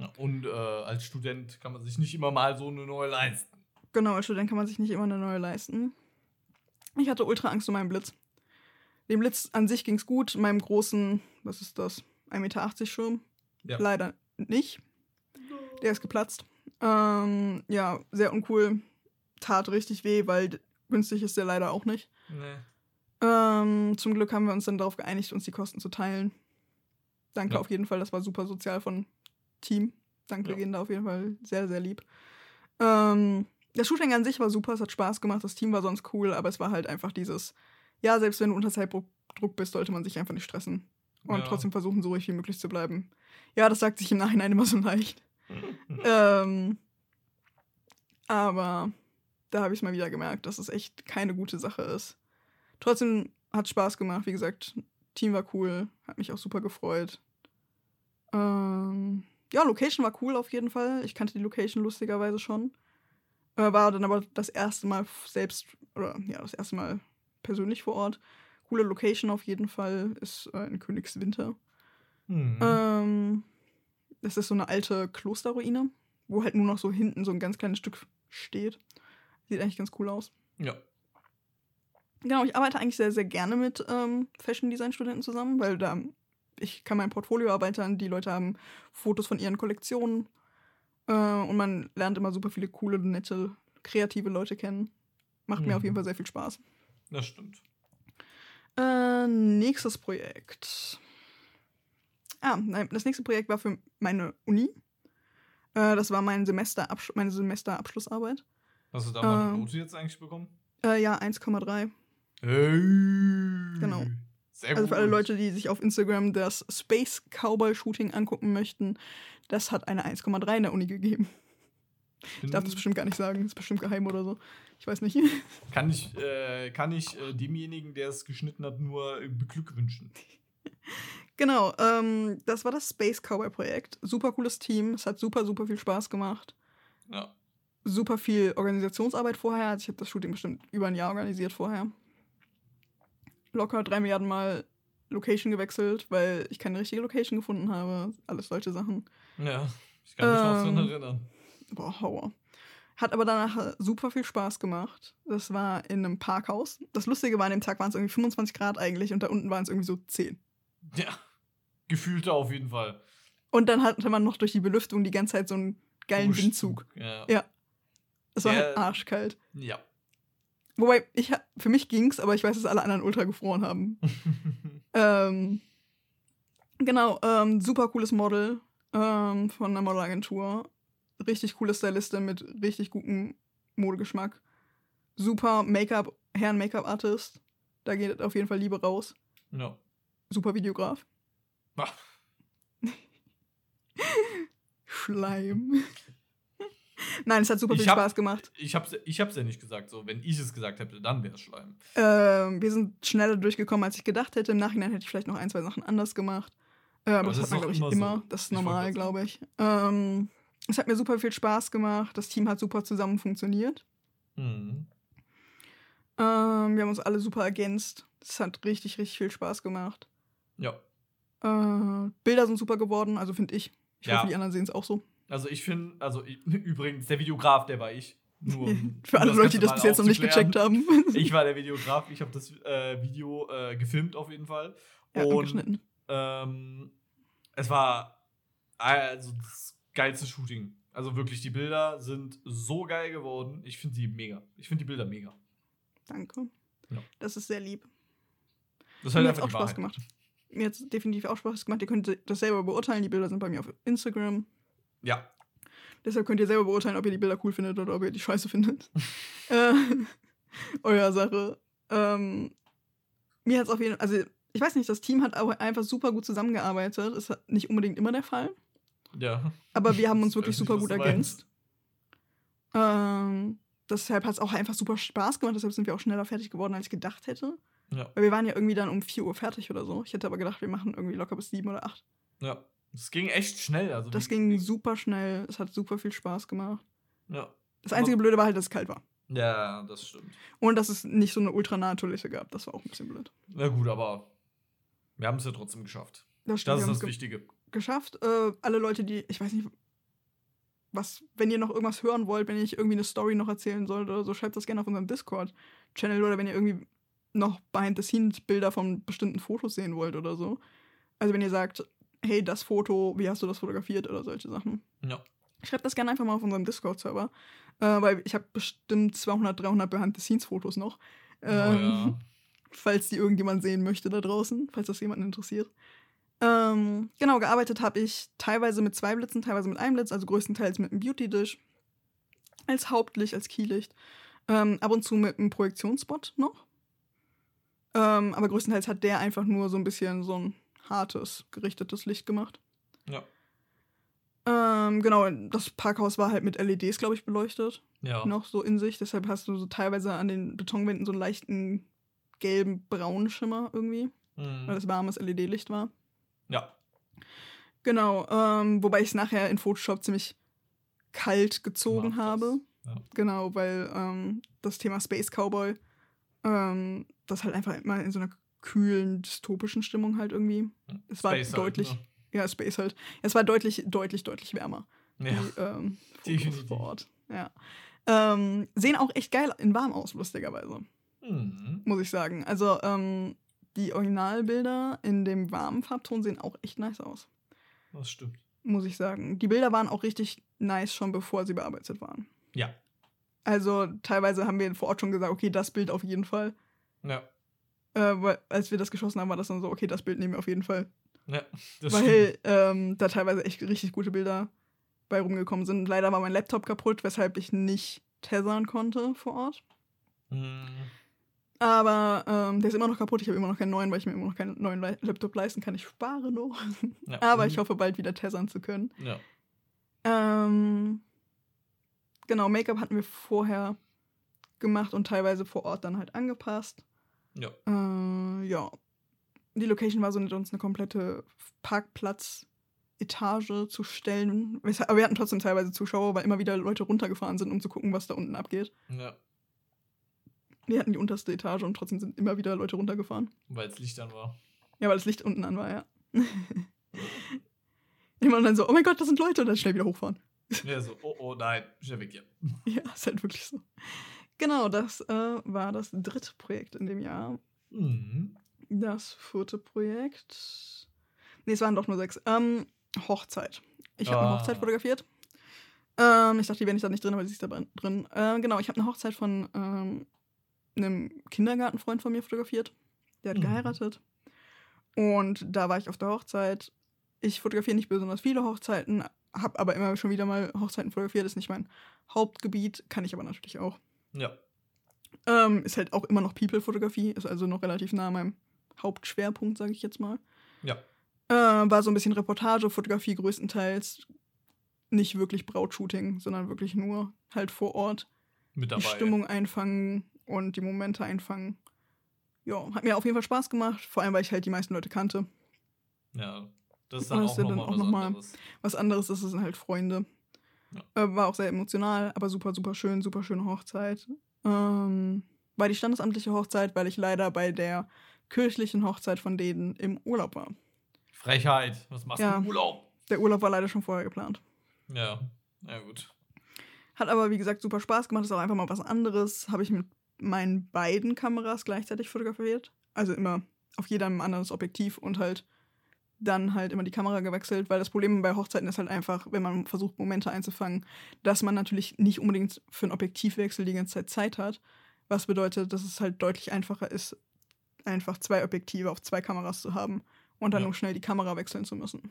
Ja, und äh, als Student kann man sich nicht immer mal so eine neue leisten. Genau, als Student kann man sich nicht immer eine neue leisten. Ich hatte ultra Angst um meinen Blitz. Dem Blitz an sich ging's gut. Meinem großen, was ist das, 1,80 Meter Schirm. Ja. Leider nicht. Der ist geplatzt. Ähm, ja, sehr uncool. Tat richtig weh, weil günstig ist der leider auch nicht. Nee. Ähm, zum Glück haben wir uns dann darauf geeinigt, uns die Kosten zu teilen. Danke Ja. auf jeden Fall, das war super sozial von Team. Danke Ja. gehen da auf jeden Fall sehr, sehr lieb. Ähm, das Shooting an sich war super, es hat Spaß gemacht, das Team war sonst cool, aber es war halt einfach dieses, ja, selbst wenn du unter Zeitdruck Druck bist, sollte man sich einfach nicht stressen. Und Ja. trotzdem versuchen, so ruhig wie möglich zu bleiben. Ja, das sagt sich im Nachhinein immer so leicht. Ähm, aber da habe ich es mal wieder gemerkt, dass es echt keine gute Sache ist. Trotzdem hat Spaß gemacht, wie gesagt, Team war cool, hat mich auch super gefreut. Ähm, ja, Location war cool auf jeden Fall. Ich kannte die Location lustigerweise schon. Äh, war dann aber das erste Mal selbst, oder ja, das erste Mal persönlich vor Ort. Coole Location auf jeden Fall, ist äh, in Königswinter. Hm. Ähm, das ist so eine alte Klosterruine, wo halt nur noch so hinten so ein ganz kleines Stück steht. Sieht eigentlich ganz cool aus. ja. Genau, ich arbeite eigentlich sehr, sehr gerne mit ähm, Fashion Design Studenten zusammen, weil da ich kann mein Portfolio erweitern, die Leute haben Fotos von ihren Kollektionen äh, und man lernt immer super viele coole, nette, kreative Leute kennen. Macht mir Mhm. auf jeden Fall sehr viel Spaß. Das stimmt. Äh, nächstes Projekt. Ah, nein, das nächste Projekt war für meine Uni. Äh, das war mein Semesterabsch meine Semesterabschlussarbeit. Hast du da mal eine. Note jetzt eigentlich bekommen? Äh, ja, 1,3. Hey. Genau. Sehr Also für alle Leute, die sich auf Instagram das Space Cowboy Shooting angucken möchten, das hat eine 1,3 in der Uni gegeben. Ich darf das bestimmt gar nicht sagen, ist bestimmt geheim oder so. Ich weiß nicht. Kann ich, äh, kann ich äh, demjenigen, der es geschnitten hat, nur beglückwünschen. genau, ähm, das war das Space Cowboy Projekt. Super cooles Team, es hat super, super viel Spaß gemacht. Ja. Super viel Organisationsarbeit vorher. Also ich habe das Shooting bestimmt über ein Jahr organisiert vorher. Locker drei Milliarden Mal Location gewechselt, weil ich keine richtige Location gefunden habe. Alles solche Sachen. Ja. Ich kann mich noch Ähm. dran erinnern. Boah, Hauer. Hat aber danach super viel Spaß gemacht. Das war in einem Parkhaus. Das Lustige war, an dem Tag waren es irgendwie 25 Grad eigentlich und da unten waren es irgendwie so 10. Ja. Gefühlte auf jeden Fall. Und dann hatte man noch durch die Belüftung die ganze Zeit so einen geilen Windzug. Ja. Ja. Es war Ja. halt arschkalt. Ja. Wobei, ich, für mich ging's, aber ich weiß, dass alle anderen ultra gefroren haben. ähm, genau, ähm, super cooles Model ähm, von einer Modelagentur. Richtig coole Stylistin mit richtig gutem Modegeschmack. Super Make-up, Herren Make-up-Artist. Da geht auf jeden Fall Liebe raus. ja. Super Videograf. Schleim. Nein, es hat super Ich viel hab- Spaß gemacht. Ich hab's, ich hab's ja nicht gesagt. So, wenn ich es gesagt hätte, dann wäre es Schleim. Ähm, wir sind schneller durchgekommen, als ich gedacht hätte. Im Nachhinein hätte ich vielleicht noch ein, zwei Sachen anders gemacht. Äh, aber Aber das, das hat man, glaube ich, immer so. Das ist normal, glaube ich. Ähm, es hat mir super viel Spaß gemacht. Das Team hat super zusammen funktioniert. Mhm. Ähm, wir haben uns alle super ergänzt. Es hat richtig, richtig viel Spaß gemacht. Ja. Äh, Bilder sind super geworden, also finde ich. Ich Ja. hoffe, die anderen sehen es auch so. Also ich finde, also ich, übrigens, der Videograf, der war ich. Nur, um- Für alle Leute, die das bis jetzt noch nicht gecheckt haben. Ich war der Videograf, ich habe das äh, Video äh, gefilmt auf jeden Fall. ja, und und geschnitten. ähm, es war also das geilste Shooting. Also wirklich, die Bilder sind so geil geworden. Ich finde die mega. Ich finde die Bilder mega. Danke. Ja. Das ist sehr lieb. Das ist Mir hat einfach auch Spaß Wahrheit. gemacht. Mir hat definitiv auch Spaß gemacht. Ihr könnt das selber beurteilen. Die Bilder sind bei mir auf Instagram. Ja, Deshalb könnt ihr selber beurteilen, ob ihr die Bilder cool findet oder ob ihr die scheiße findet. äh, euer Sache. Ähm, mir hat es auf jeden Fall, also ich weiß nicht, das Team hat aber einfach super gut zusammengearbeitet. Ist nicht unbedingt immer der Fall. ja. Aber wir haben uns Ich wirklich super gut ergänzt. Ähm, deshalb hat es auch einfach super Spaß gemacht. Deshalb sind wir auch schneller fertig geworden, als ich gedacht hätte. Ja, Weil wir waren ja irgendwie dann um 4 Uhr fertig oder so. Ich hätte aber gedacht, wir machen irgendwie locker bis 7 oder 8. ja. Das ging echt schnell. Also Das ging super schnell. Es hat super viel Spaß gemacht. Ja. Das einzige Blöde war halt, dass es kalt war. ja, das stimmt. Und dass es nicht so eine ultra nahe gab. Das war auch ein bisschen blöd. Na gut, aber wir haben es ja trotzdem geschafft. Das, stimmt, Das ist das ge Wichtige. geschafft. Äh, alle Leute, die, ich weiß nicht, was, wenn ihr noch irgendwas hören wollt, wenn ich irgendwie eine Story noch erzählen sollte oder so, schreibt das gerne auf unserem Discord-Channel oder wenn ihr irgendwie noch Behind-the-Scenes-Bilder von bestimmten Fotos sehen wollt oder so. Also wenn ihr sagt, hey, das Foto, wie hast du das fotografiert oder solche Sachen. Ja. Schreibt das gerne einfach mal auf unserem Discord-Server, äh, weil ich habe bestimmt 200, 300 Behind-the-Scenes-Fotos noch. Oh, Ähm, ja. falls die irgendjemand sehen möchte da draußen, falls das jemanden interessiert. Ähm, genau, gearbeitet habe ich teilweise mit zwei Blitzen, teilweise mit einem Blitz, also größtenteils mit einem Beauty-Dish. Als Hauptlicht, als Keylicht. Ähm, ab und zu mit einem Projektionsspot noch. Ähm, aber größtenteils hat der einfach nur so ein bisschen so ein hartes, gerichtetes Licht gemacht. Ja. Ähm, genau, das Parkhaus war halt mit LEDs, glaube ich, beleuchtet Ja. noch so in sich. Deshalb hast du so teilweise an den Betonwänden so einen leichten gelben, braunen Schimmer irgendwie, weil Mhm. das warmes LED-Licht war. Ja. Genau, ähm, wobei ich es nachher in Photoshop ziemlich kalt gezogen habe. Ja. Genau, weil ähm, das Thema Space Cowboy, ähm, das halt einfach immer in so einer kühlen, dystopischen Stimmung halt irgendwie. Es war Space halt, deutlich, ne? ja, Space halt. Es war deutlich, deutlich, deutlich wärmer. Ja. die ähm, Definitiv. vor Ort. Ja. Ähm, sehen auch echt geil in warm aus, lustigerweise, Mhm. muss ich sagen. Also, ähm, die Originalbilder in dem warmen Farbton sehen auch echt nice aus, Das stimmt. muss ich sagen. Die Bilder waren auch richtig nice schon bevor sie bearbeitet waren. Ja. Also, teilweise haben wir vor Ort schon gesagt, okay, das Bild auf jeden Fall. Ja. Äh, weil, als wir das geschossen haben, war das dann so, okay, das Bild nehmen wir auf jeden Fall. Ja. Das weil ähm, da teilweise echt richtig gute Bilder bei rumgekommen sind. Leider war mein Laptop kaputt, weshalb ich nicht tethern konnte vor Ort. Mhm. Aber ähm, der ist immer noch kaputt. Ich habe immer noch keinen neuen, weil ich mir immer noch keinen neuen Le Laptop leisten kann. Ich spare noch. Ja. Aber Mhm. ich hoffe, bald wieder tethern zu können. Ja. Ähm, genau, Make-up hatten wir vorher gemacht und teilweise vor Ort dann halt angepasst. Ja. Äh, ja. Die Location war so nett, uns eine komplette Parkplatz-Etage zu stellen. Aber wir hatten trotzdem teilweise Zuschauer, weil immer wieder Leute runtergefahren sind, um zu gucken, was da unten abgeht. Ja. Wir hatten die unterste Etage und trotzdem sind immer wieder Leute runtergefahren. Weil es Licht an war. Ja, weil das Licht unten an war, ja. immer dann so, oh mein Gott, das sind Leute und dann schnell wieder hochfahren. Ja, so, oh, oh, nein, schnell weg hier. Ja, ist halt wirklich so. Genau, das äh, war das dritte Projekt in dem Jahr. Mhm. Das vierte Projekt. Nee, es waren doch nur sechs. Ähm, Hochzeit. Ich habe eine Ah. Hochzeit fotografiert. Ähm, ich dachte, die wäre nicht da nicht drin, aber sie ist da drin. Äh, genau, ich habe eine Hochzeit von ähm, einem Kindergartenfreund von mir fotografiert. Der hat Mhm. geheiratet. Und da war ich auf der Hochzeit. Ich fotografiere nicht besonders viele Hochzeiten, habe aber immer schon wieder mal Hochzeiten fotografiert. Ist nicht mein Hauptgebiet, kann ich aber natürlich auch. Ja. Ähm, ist halt auch immer noch People-Fotografie, ist also noch relativ nah an meinem Hauptschwerpunkt, sage ich jetzt mal. Ja. Äh, war so ein bisschen Reportage, Fotografie größtenteils. nicht wirklich Brautshooting, sondern wirklich nur halt vor Ort Mit dabei. die Stimmung einfangen und die Momente einfangen. Ja, hat mir auf jeden Fall Spaß gemacht, vor allem weil ich halt die meisten Leute kannte. Ja. Das ist dann auch nochmal dann auch was noch mal- anderes. Was anderes ist, es sind halt Freunde. Äh, war auch sehr emotional, aber super, super schön, super schöne Hochzeit. Ähm, war die standesamtliche Hochzeit, weil ich leider bei der kirchlichen Hochzeit von denen im Urlaub war. Frechheit. Was machst Ja. du im Urlaub? Der Urlaub war leider schon vorher geplant. Ja. Ja, gut. Hat aber, wie gesagt, super Spaß gemacht. Ist auch einfach mal was anderes. Habe ich mit meinen beiden Kameras gleichzeitig fotografiert. Also immer auf jedem anderes Objektiv und halt dann halt immer die Kamera gewechselt, weil das Problem bei Hochzeiten ist halt einfach, wenn man versucht, Momente einzufangen, dass man natürlich nicht unbedingt für einen Objektivwechsel die ganze Zeit Zeit hat. Was bedeutet, dass es halt deutlich einfacher ist, einfach zwei Objektive auf zwei Kameras zu haben und dann Ja. nur schnell die Kamera wechseln zu müssen.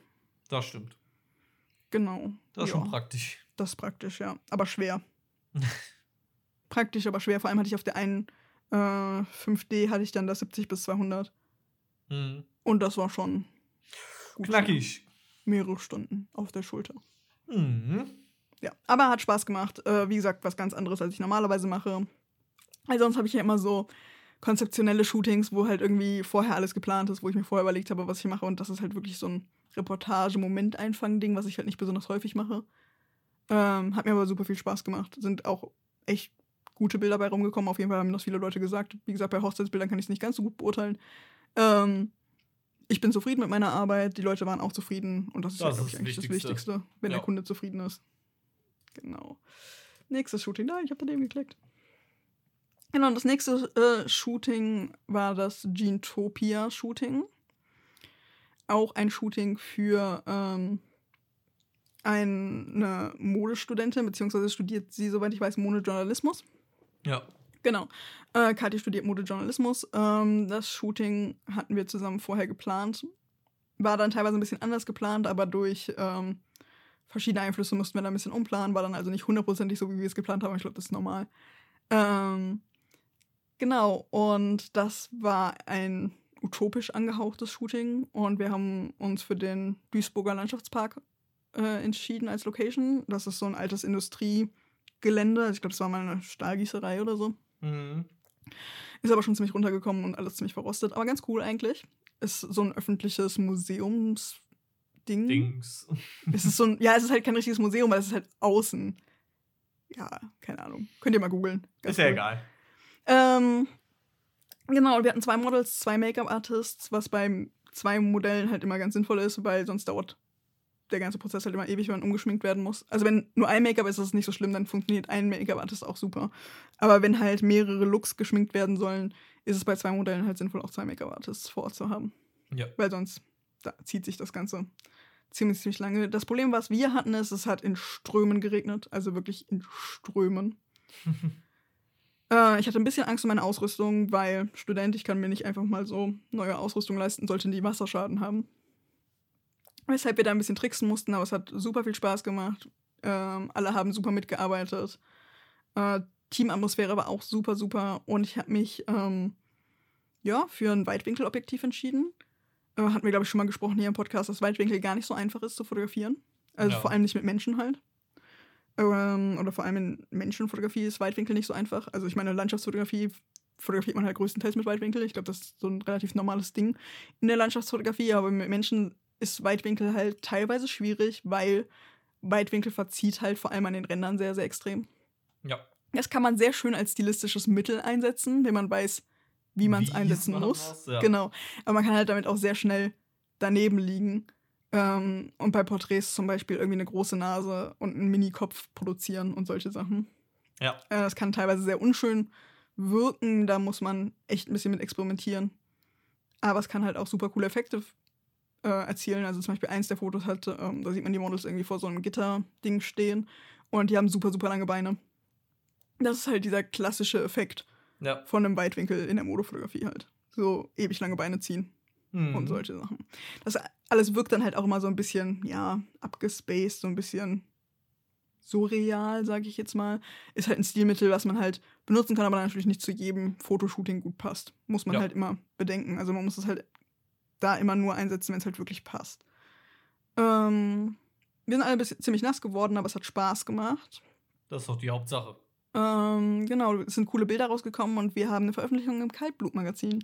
Das stimmt. Genau. Das ist Ja. schon praktisch. Das ist praktisch, ja. Aber schwer. praktisch, aber schwer. Vor allem hatte ich auf der einen äh, 5D hatte ich dann das 70 bis 200. Mhm. Und das war schon Knackig. mehrere Stunden auf der Schulter. Mhm. Ja, aber hat Spaß gemacht. Äh, wie gesagt, was ganz anderes, als ich normalerweise mache. Weil sonst habe ich ja immer so konzeptionelle Shootings, wo halt irgendwie vorher alles geplant ist, wo ich mir vorher überlegt habe, was ich mache. Und das ist halt wirklich so ein Reportage-Moment-Einfangen-Ding, was ich halt nicht besonders häufig mache. Ähm, hat mir aber super viel Spaß gemacht. Sind auch echt gute Bilder bei rumgekommen. Auf jeden Fall haben das viele Leute gesagt. Wie gesagt, bei Hochzeitsbildern kann ich es nicht ganz so gut beurteilen. Ähm, ich bin zufrieden mit meiner Arbeit. Die Leute waren auch zufrieden. Und das ist, Das ja, ist ich, eigentlich das Wichtigste. Wenn Ja. der Kunde zufrieden ist. Genau. Nächstes Shooting. Nein, ich habe daneben geklickt. Genau, und das nächste äh, Shooting war das Genetopia-Shooting. Auch ein Shooting für ähm, eine Modestudentin, beziehungsweise studiert sie, soweit ich weiß, Modejournalismus. Ja. Genau. Äh, Kathi studiert Modejournalismus. Ähm, das Shooting hatten wir zusammen vorher geplant. War dann teilweise ein bisschen anders geplant, aber durch ähm, verschiedene Einflüsse mussten wir da ein bisschen umplanen. War dann also nicht hundertprozentig so, wie wir es geplant haben. Ich glaube, das ist normal. Ähm, genau. Und das war ein utopisch angehauchtes Shooting. Und wir haben uns für den Duisburger Landschaftspark äh, entschieden als Location. Das ist so ein altes Industriegelände. Also ich glaube, das war mal eine Stahlgießerei oder so. Mhm. Ist aber schon ziemlich runtergekommen und alles ziemlich verrostet. Aber ganz cool eigentlich. Ist so ein öffentliches Museumsding. Dings. Es ist so ein, ja, es ist halt kein richtiges Museum, weil es ist halt außen. Ja, keine Ahnung. Könnt ihr mal googeln. Ist ja cool. egal. Ähm, genau, und wir hatten zwei Models, zwei Make-up-Artists, was bei zwei Modellen halt immer ganz sinnvoll ist, weil sonst dauert der ganze Prozess halt immer ewig, wenn man umgeschminkt werden muss. Also wenn nur ein Make-up ist, ist es nicht so schlimm, dann funktioniert ein Make-up-Artist auch super. Aber wenn halt mehrere Looks geschminkt werden sollen, ist es bei zwei Modellen halt sinnvoll, auch zwei Make-up-Artists vor Ort zu haben. Ja. Weil sonst zieht sich das Ganze ziemlich, ziemlich lange. Das Problem, was wir hatten, ist, es hat in Strömen geregnet. Also wirklich in Strömen. Äh, ich hatte ein bisschen Angst um meine Ausrüstung, weil Student, ich kann mir nicht einfach mal so neue Ausrüstung leisten, sollte die Wasserschaden haben. Weshalb wir da ein bisschen tricksen mussten, aber es hat super viel Spaß gemacht. Ähm, alle haben super mitgearbeitet. Äh, Teamatmosphäre war auch super, super. Und ich habe mich ähm, ja, für ein Weitwinkelobjektiv entschieden. Äh, hatten wir, glaube ich, schon mal gesprochen hier im Podcast, dass Weitwinkel gar nicht so einfach ist zu fotografieren. Also Ja. vor allem nicht mit Menschen halt. Ähm, oder vor allem in Menschenfotografie ist Weitwinkel nicht so einfach. Also ich meine, Landschaftsfotografie fotografiert man halt größtenteils mit Weitwinkel. Ich glaube, das ist so ein relativ normales Ding in der Landschaftsfotografie. Aber mit Menschen ist Weitwinkel halt teilweise schwierig, weil Weitwinkel verzieht halt vor allem an den Rändern sehr, sehr extrem. Ja. Das kann man sehr schön als stilistisches Mittel einsetzen, wenn man weiß, wie man es einsetzen muss. ja. Genau. Aber man kann halt damit auch sehr schnell daneben liegen. Ähm, und bei Porträts zum Beispiel irgendwie eine große Nase und einen Mini-Kopf produzieren und solche Sachen. Ja. Äh, das kann teilweise sehr unschön wirken. Da muss man echt ein bisschen mit experimentieren. Aber es kann halt auch super coole Effekte äh, erzielen. Also zum Beispiel eins der Fotos hat, ähm, da sieht man die Models irgendwie vor so einem Gitterding stehen und die haben super, super lange Beine. Das ist halt dieser klassische Effekt Ja. von einem Weitwinkel in der Modefotografie halt. So ewig lange Beine ziehen Mhm. und solche Sachen. Das alles wirkt dann halt auch immer so ein bisschen, ja, abgespaced, so ein bisschen surreal, sage ich jetzt mal. Ist halt ein Stilmittel, was man halt benutzen kann, aber natürlich nicht zu jedem Fotoshooting gut passt. Muss man Ja. halt immer bedenken. Also man muss es halt da immer nur einsetzen, wenn es halt wirklich passt. Ähm, wir sind alle ein bisschen, ziemlich nass geworden, aber es hat Spaß gemacht. Das ist doch die Hauptsache. Ähm, genau, es sind coole Bilder rausgekommen und wir haben eine Veröffentlichung im Kaltblutmagazin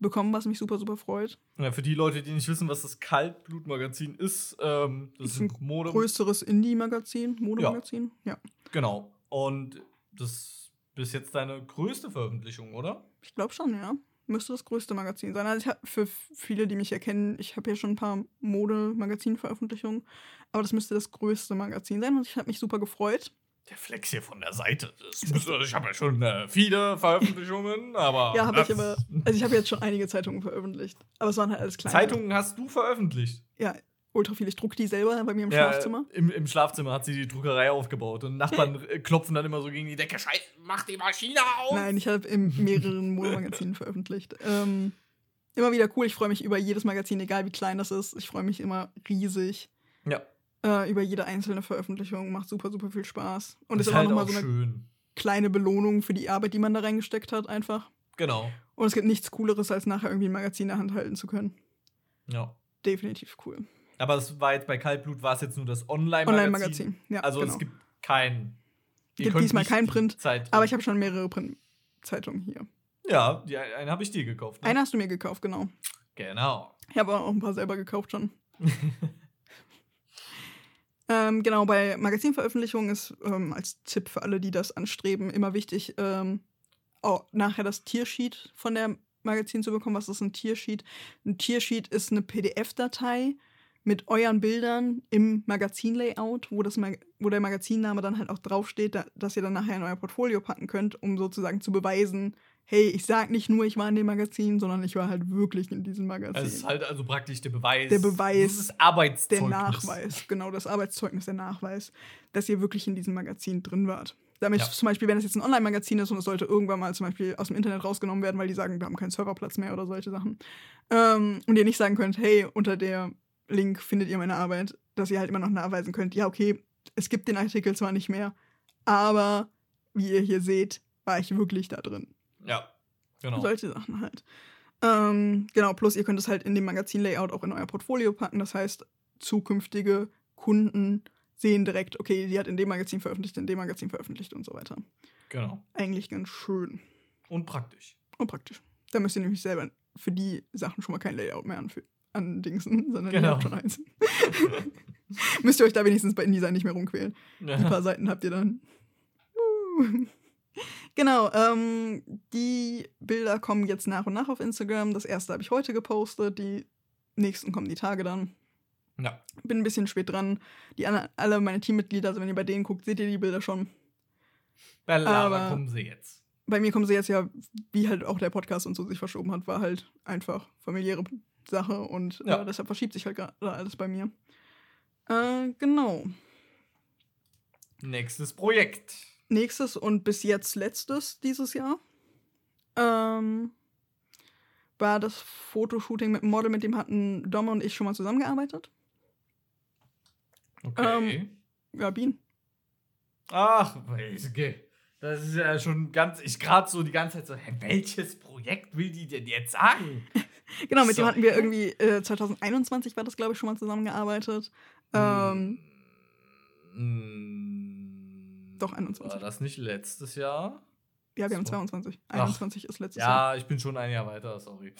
bekommen, was mich super, super freut. Ja, für die Leute, die nicht wissen, was das Kaltblutmagazin ist, ähm, das Ist ein Mode. Größeres Indie-Magazin, Modemagazin. Ja. Genau. Und das ist bis jetzt deine größte Veröffentlichung, oder? Ich glaube schon, ja. Müsste das größte Magazin sein. Also ich hab, für viele, die mich erkennen, ich habe ja schon ein paar Mode-Magazin-Veröffentlichungen, aber das müsste das größte Magazin sein und ich habe mich super gefreut. Der Flex hier von der Seite. Müsste, ich habe ja schon äh, viele Veröffentlichungen, aber. Ja, habe ich aber. Also ich habe jetzt schon einige Zeitungen veröffentlicht, aber es waren halt alles kleine. Zeitungen hast du veröffentlicht. Ja, ultra viel. Ich druck die selber bei mir im Ja, Schlafzimmer. Im, Im Schlafzimmer hat sie die Druckerei aufgebaut und Nachbarn äh, klopfen dann immer so gegen die Decke. Scheiße, mach die Maschine auf! Nein, ich habe in mehreren Modemagazinen veröffentlicht. Ähm, immer wieder cool. Ich freue mich über jedes Magazin, egal wie klein das ist. Ich freue mich immer riesig Ja, äh, über jede einzelne Veröffentlichung. Macht super, super viel Spaß. Und das ist ist halt nochmal auch so eine schön. kleine Belohnung für die Arbeit, die man da reingesteckt hat, einfach. Genau. Und es gibt nichts Cooleres, als nachher irgendwie ein Magazin in der Hand halten zu können. Ja. Definitiv cool. Aber es war jetzt bei Kaltblut war es jetzt nur das Online-Magazin. Online-Magazin. Ja, also genau. es gibt kein. ihr Gibt diesmal nicht kein die Print, Zeit Aber ich habe schon mehrere Printzeitungen hier. Ja, die, eine habe ich dir gekauft. Ne? Eine hast du mir gekauft, genau. Genau. Ich habe auch ein paar selber gekauft schon. ähm, genau, bei Magazinveröffentlichungen ist ähm, als Tipp für alle, die das anstreben, immer wichtig, ähm, auch nachher das Tiersheet von der Magazin zu bekommen. Was ist ein Tiersheet? Ein Tiersheet ist eine PDF-Datei mit euren Bildern im Magazinlayout, wo, das wo der Magazinname dann halt auch draufsteht, da, dass ihr dann nachher in euer Portfolio packen könnt, um sozusagen zu beweisen, hey, ich sag nicht nur, ich war in dem Magazin, sondern ich war halt wirklich in diesem Magazin. Also es ist halt also praktisch der Beweis. Der Beweis, Das ist der Arbeitszeugnis. Nachweis, genau, das Arbeitszeugnis, der Nachweis, dass ihr wirklich in diesem Magazin drin wart. Damit Ja. zum Beispiel, wenn es jetzt ein Online-Magazin ist und es sollte irgendwann mal zum Beispiel aus dem Internet rausgenommen werden, weil die sagen, wir haben keinen Serverplatz mehr oder solche Sachen. Ähm, und ihr nicht sagen könnt, hey, unter der Link findet ihr meine Arbeit, dass ihr halt immer noch nachweisen könnt, ja, okay, es gibt den Artikel zwar nicht mehr, aber wie ihr hier seht, war ich wirklich da drin. Ja, genau. Solche Sachen halt. Ähm, genau, plus ihr könnt es halt in dem Magazin-Layout auch in euer Portfolio packen. Das heißt, zukünftige Kunden sehen direkt, okay, die hat in dem Magazin veröffentlicht, in dem Magazin veröffentlicht und so weiter. Genau. Eigentlich ganz schön Und praktisch. und praktisch. Da müsst ihr nämlich selber für die Sachen schon mal kein Layout mehr anfü- andingsen, sondern Genau. ihr habt schon eins. müsst ihr euch da wenigstens bei InDesign nicht mehr rumquälen. Ein Ja. paar Seiten habt ihr dann. Uh. Genau, ähm, die Bilder kommen jetzt nach und nach auf Instagram. Das erste habe ich heute gepostet, die nächsten kommen die Tage dann. ja. Bin ein bisschen spät dran. Die anderen, alle meine Teammitglieder, also wenn ihr bei denen guckt, seht ihr die Bilder schon. Bei Lara Aber- kommen sie jetzt. Bei mir kommen sie jetzt ja, wie halt auch der Podcast und so sich verschoben hat, war halt einfach familiäre Sache und Ja. äh, deshalb verschiebt sich halt gerade alles bei mir. Äh, genau. Nächstes Projekt. nächstes und bis jetzt letztes dieses Jahr ähm, war das Fotoshooting mit einem Model, mit dem hatten Dom und ich schon mal zusammengearbeitet. Okay. Ja, Bean. Ach, okay. Das ist ja schon ganz. Ich gerade so die ganze Zeit so, hä, welches Projekt will die denn jetzt sagen? Genau, mit So. dem hatten wir irgendwie äh, 2021 war das, glaube ich, schon mal zusammengearbeitet. Ähm, Mm, Doch, 21. War das nicht letztes Jahr? ja, wir haben so. 22. Ach. 21 ist letztes Jahr. Ja, ich bin schon ein Jahr weiter, sorry.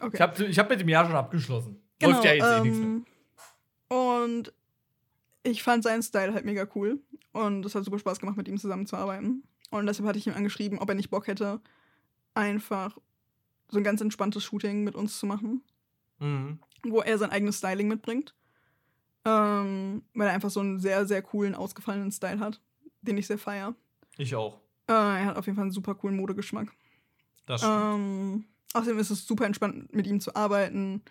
Okay. Ich habe ich hab mit dem Jahr schon abgeschlossen. Genau, Läuft ja jetzt eh nichts mehr. ähm, Und ich fand seinen Style halt mega cool. Und es hat super Spaß gemacht, mit ihm zusammenzuarbeiten. Und deshalb hatte ich ihm angeschrieben, ob er nicht Bock hätte, einfach so ein ganz entspanntes Shooting mit uns zu machen, Mhm. wo er sein eigenes Styling mitbringt. Ähm, weil er einfach so einen sehr, sehr coolen, ausgefallenen Style hat, den ich sehr feier. Ich auch. Äh, er hat auf jeden Fall einen super coolen Modegeschmack. Das stimmt. Ähm, außerdem ist es super entspannt, mit ihm zu arbeiten.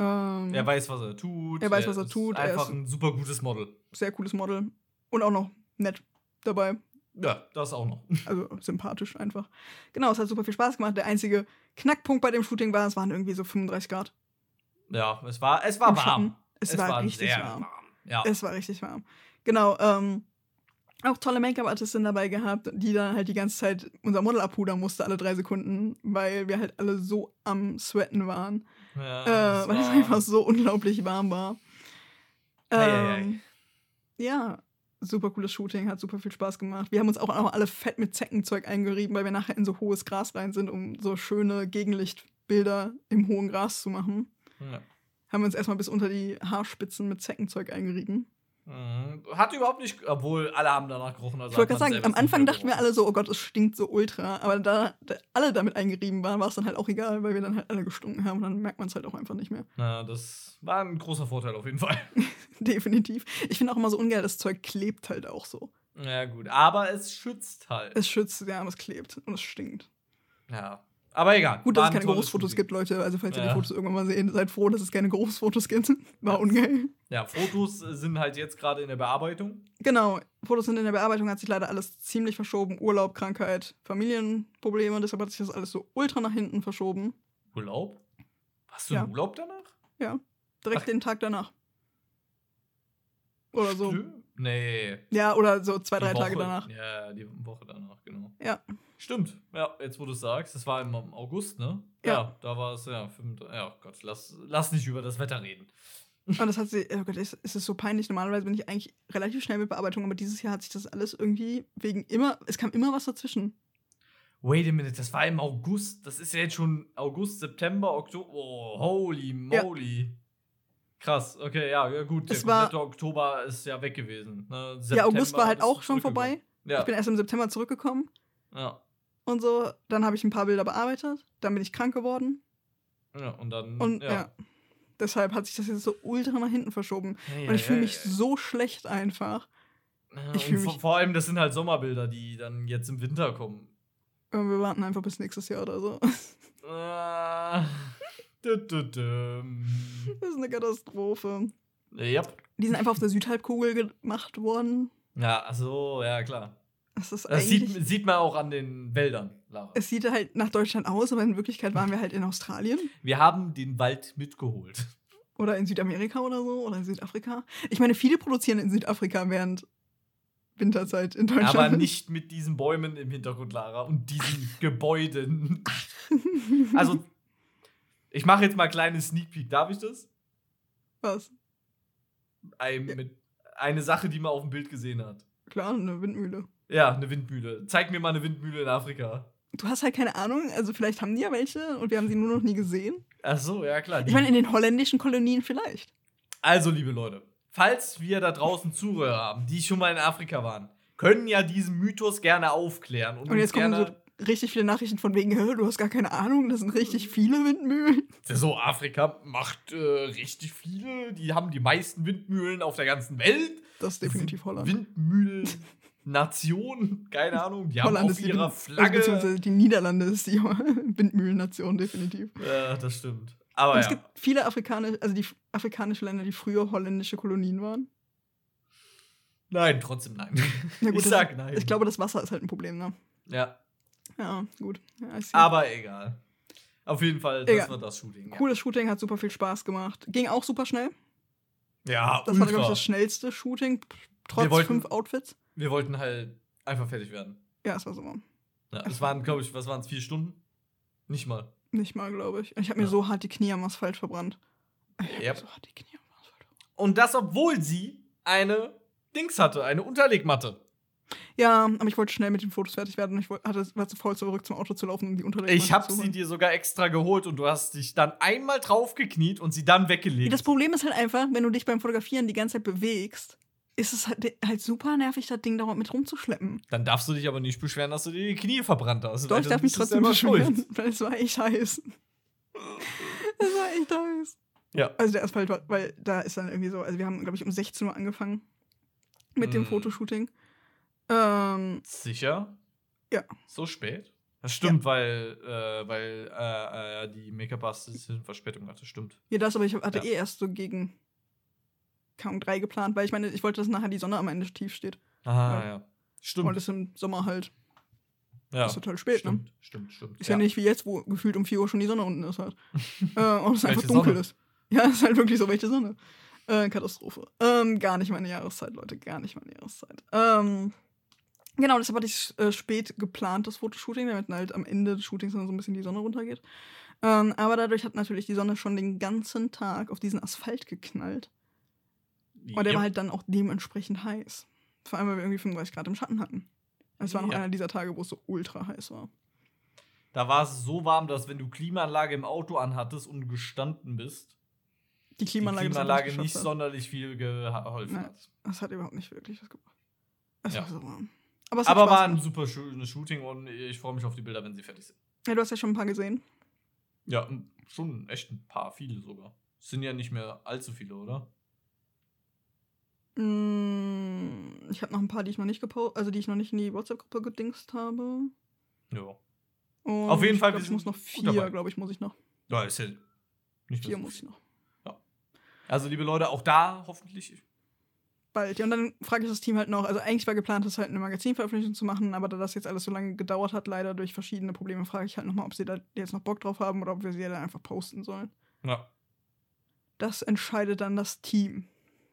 Ähm, er weiß, was er tut. er weiß, was er ist tut, er Einfach ist- ein super gutes Model. sehr cooles Model. Und auch noch nett dabei. Ja, das auch noch. Also sympathisch einfach. Genau, es hat super viel Spaß gemacht. Der einzige Knackpunkt bei dem Shooting war, es waren irgendwie so 35 Grad. Ja, es war, es war Im warm. Schatten. Es, war, richtig sehr warm. Ja. Es war richtig warm. Genau, ähm, auch tolle Make-up-Artistin dabei gehabt, die dann halt die ganze Zeit unser Model abpudern musste, alle drei Sekunden, weil wir halt alle so am Sweaten waren. ja äh, weil es war- einfach so unglaublich warm war. Ähm, ja, super cooles Shooting, hat super viel Spaß gemacht. Wir haben uns auch noch alle fett mit Zeckenzeug eingerieben, weil wir nachher in so hohes Gras rein sind, um so schöne Gegenlichtbilder im hohen Gras zu machen. Ja. Haben wir uns erstmal bis unter die Haarspitzen mit Zeckenzeug eingerieben. Mhm. Hat überhaupt nicht, obwohl alle haben danach gerochen. Also Ich wollte gerade sagen, am Anfang dachten wir alle so, oh Gott, es stinkt so ultra. Aber da, da alle damit eingerieben waren, war es dann halt auch egal, weil wir dann halt alle gestunken haben. Und dann merkt man es halt auch einfach nicht mehr. Na, das war ein großer Vorteil auf jeden Fall. Definitiv. Ich finde auch immer so ungeil, das Zeug klebt halt auch so. Ja, gut. Aber es schützt halt. Es schützt, ja, aber es klebt und es stinkt. ja. Aber egal. Gut, dass es ein keine Shooting. gibt, Leute. Also, falls ihr Ja. die Fotos irgendwann mal sehen, seid froh, dass es keine Geruchsfotos gibt. War ungeil. Ja, Fotos sind halt jetzt gerade in der Bearbeitung. Genau. Fotos sind in der Bearbeitung, hat sich leider alles ziemlich verschoben. Urlaub, Krankheit, Familienprobleme. Deshalb hat sich das alles so ultra nach hinten verschoben. Urlaub? Hast du Ja. einen Urlaub danach? Direkt Ach. den Tag danach. Oder so. Stimmt. Nee. Ja, oder so zwei, Die drei Tage Woche- danach. Ja, die Woche danach, genau. Ja. Stimmt. Ja, jetzt wo du es sagst, das war im August, ne? Ja. da war es, ja, fünf, ja, oh Gott, lass, lass nicht über das Wetter reden. Und das hat sie, oh Gott, es, es ist so peinlich. Normalerweise bin ich eigentlich relativ schnell mit Bearbeitung, aber dieses Jahr hat sich das alles irgendwie wegen immer, es kam immer was dazwischen. Wait a minute, das war im August. Das ist ja jetzt schon August, September, Oktober. Oh, holy Ja. Krass, okay, ja, gut. Der Es war- komplette Oktober ist ja weg gewesen. Ne? ja, August war halt auch schon vorbei. Ja, Ich bin erst im September zurückgekommen ja, und so. Dann habe ich ein paar Bilder bearbeitet. Dann bin ich krank geworden. ja, und dann. Und ja. ja. Deshalb hat sich das jetzt so ultra nach hinten verschoben. Ja, Und ich fühle mich so schlecht einfach. Ich und fühl vor, mich- vor allem, das sind halt Sommerbilder, die dann jetzt im Winter kommen. Wir warten einfach bis nächstes Jahr oder so. Dü. Das ist eine Katastrophe. Yep. Die sind einfach auf der Südhalbkugel gemacht worden. Ja, achso, ja, klar. Das Das sieht, sieht man auch an den Wäldern, Lara. es sieht halt nach Deutschland aus, aber in Wirklichkeit waren wir halt in Australien Wir haben den Wald mitgeholt. oder in Südamerika oder so oder in Südafrika. Ich meine, viele produzieren in Südafrika während Winterzeit in Deutschland. Aber nicht mit diesen Bäumen im Hintergrund, Lara, und diesen Gebäuden. Also, ich mache jetzt mal einen kleinen Sneak Peek. Darf ich das? Was? Ein, mit, eine Sache, die man auf dem Bild gesehen hat. Klar, eine Windmühle. Ja, eine Windmühle. Zeig mir mal eine Windmühle in Afrika. Du hast halt keine Ahnung, also vielleicht haben die ja welche und wir haben sie nur noch nie gesehen. Ach so, ja klar. Ich meine, in den holländischen Kolonien vielleicht. Also, liebe Leute, falls wir da draußen Zuhörer haben, die schon mal in Afrika waren, können ja diesen Mythos gerne aufklären. Und, Und jetzt kommen so richtig viele Nachrichten von wegen, "Hä, du hast gar keine Ahnung, das sind richtig viele Windmühlen. so, Afrika macht äh, richtig viele. Die haben die meisten Windmühlen auf der ganzen Welt. Das ist definitiv Holland. Windmühlen-Nation, keine Ahnung. Die haben Holland auf ist die ihrer Also, Flagge. beziehungsweise die Niederlande ist die Windmühlennation, definitiv. ja, das stimmt. Aber Und es ja. gibt viele afrikanische, also die f- afrikanische Länder, die früher holländische Kolonien waren. Nein, trotzdem nein. Ja, gut, ich das- sag nein. Ich glaube, das Wasser ist halt ein Problem, ne? ja, Ja, gut. Ja, aber egal. Auf jeden Fall, das Egal. war das Shooting. ja. Cooles Shooting, hat super viel Spaß gemacht. Ging auch super schnell. Ja, Das war, ultra. glaube ich, das schnellste Shooting, trotz wollten- fünf Outfits. Wir wollten halt einfach fertig werden. Ja, es war super. Ja, es waren, glaube ich, was waren es, vier Stunden? Nicht mal. Nicht mal, glaube ich. Ich habe mir Ja. so hart die Knie am Asphalt verbrannt. Ich Yep. so hart die Knie am Asphalt verbrannt. Und das, obwohl sie eine Dings hatte, eine Unterlegmatte. Ja, aber ich wollte schnell mit den Fotos fertig werden. und Ich wollte, hatte, war zu faul, zurück zum Auto zu laufen, um die Unterlegmatte Ich habe sie dir sogar extra geholt und du hast dich dann einmal draufgekniet und sie dann weggelegt. Das Problem ist halt einfach, wenn du dich beim Fotografieren die ganze Zeit bewegst, ist es halt, halt super nervig, das Ding dauernd mit rumzuschleppen. dann darfst du dich aber nicht beschweren, dass du dir die Knie verbrannt hast. Doch, ich darf mich trotzdem beschweren, weil es war echt heiß. Es war echt heiß. Ja. Also der Asphalt war, weil da ist dann irgendwie so, also wir haben, glaube ich, um 16 Uhr angefangen mit dem Mm. Fotoshooting. Ähm, Sicher? Ja. So spät? Das stimmt, weil, äh, weil äh, äh, die Make-up-Artistin Verspätung hatte. Stimmt. ja, das, aber ich hatte Ja. eh erst so gegen kaum drei geplant, weil ich meine, ich wollte, dass nachher die Sonne am Ende tief steht. Ah, Ja. ja. Stimmt. Und es im Sommer halt. ja. ist total spät, ne? stimmt, stimmt, stimmt. Ist ja. nicht wie jetzt, wo gefühlt um 4 Uhr schon die Sonne unten ist halt. äh, und es einfach dunkel Sonne? ist. Ja, es ist halt wirklich so, welche Sonne. Äh, Katastrophe. Ähm, gar nicht meine Jahreszeit, Leute. Gar nicht meine Jahreszeit. Ähm, genau, deshalb hatte ich äh, spät geplant, das Fotoshooting, damit halt am Ende des Shootings dann so ein bisschen die Sonne runtergeht. Ähm, aber dadurch hat natürlich die Sonne schon den ganzen Tag auf diesen Asphalt geknallt. Und der Ja. war halt dann auch dementsprechend heiß. Vor allem, weil wir irgendwie 35 Grad im Schatten hatten. Es war noch Ja. einer dieser Tage, wo es so ultra heiß war. Da war es so warm, dass wenn du Klimaanlage im Auto anhattest und gestanden bist, Die die Klimaanlage, hat Klimaanlage nicht hat. sonderlich viel geholfen Nein. hat. Das hat überhaupt nicht wirklich was gebracht. Es Ja. war so warm. Aber Aber war ein super schönes Shooting und ich freue mich auf die Bilder, wenn sie fertig sind. Ja, du hast ja schon ein paar gesehen. Ja, schon echt ein paar, viele sogar. Es sind ja nicht mehr allzu viele, oder? Mm, Ich habe noch ein paar, die ich noch nicht gepostet, also die ich noch nicht in die WhatsApp-Gruppe gedingst habe. Ja. Und Auf jeden ich Fall, glaub, ich muss noch vier, glaube ich, muss ich noch. Ja, ist ja nicht Vier muss ich noch. Also, liebe Leute, auch da hoffentlich. Bald. Ja, und dann frage ich das Team halt noch. Also eigentlich war geplant, das halt eine Magazinveröffentlichung zu machen, aber da das jetzt alles so lange gedauert hat, leider durch verschiedene Probleme, frage ich halt nochmal, ob sie da jetzt noch Bock drauf haben oder ob wir sie dann einfach posten sollen. Ja, Das entscheidet dann das Team.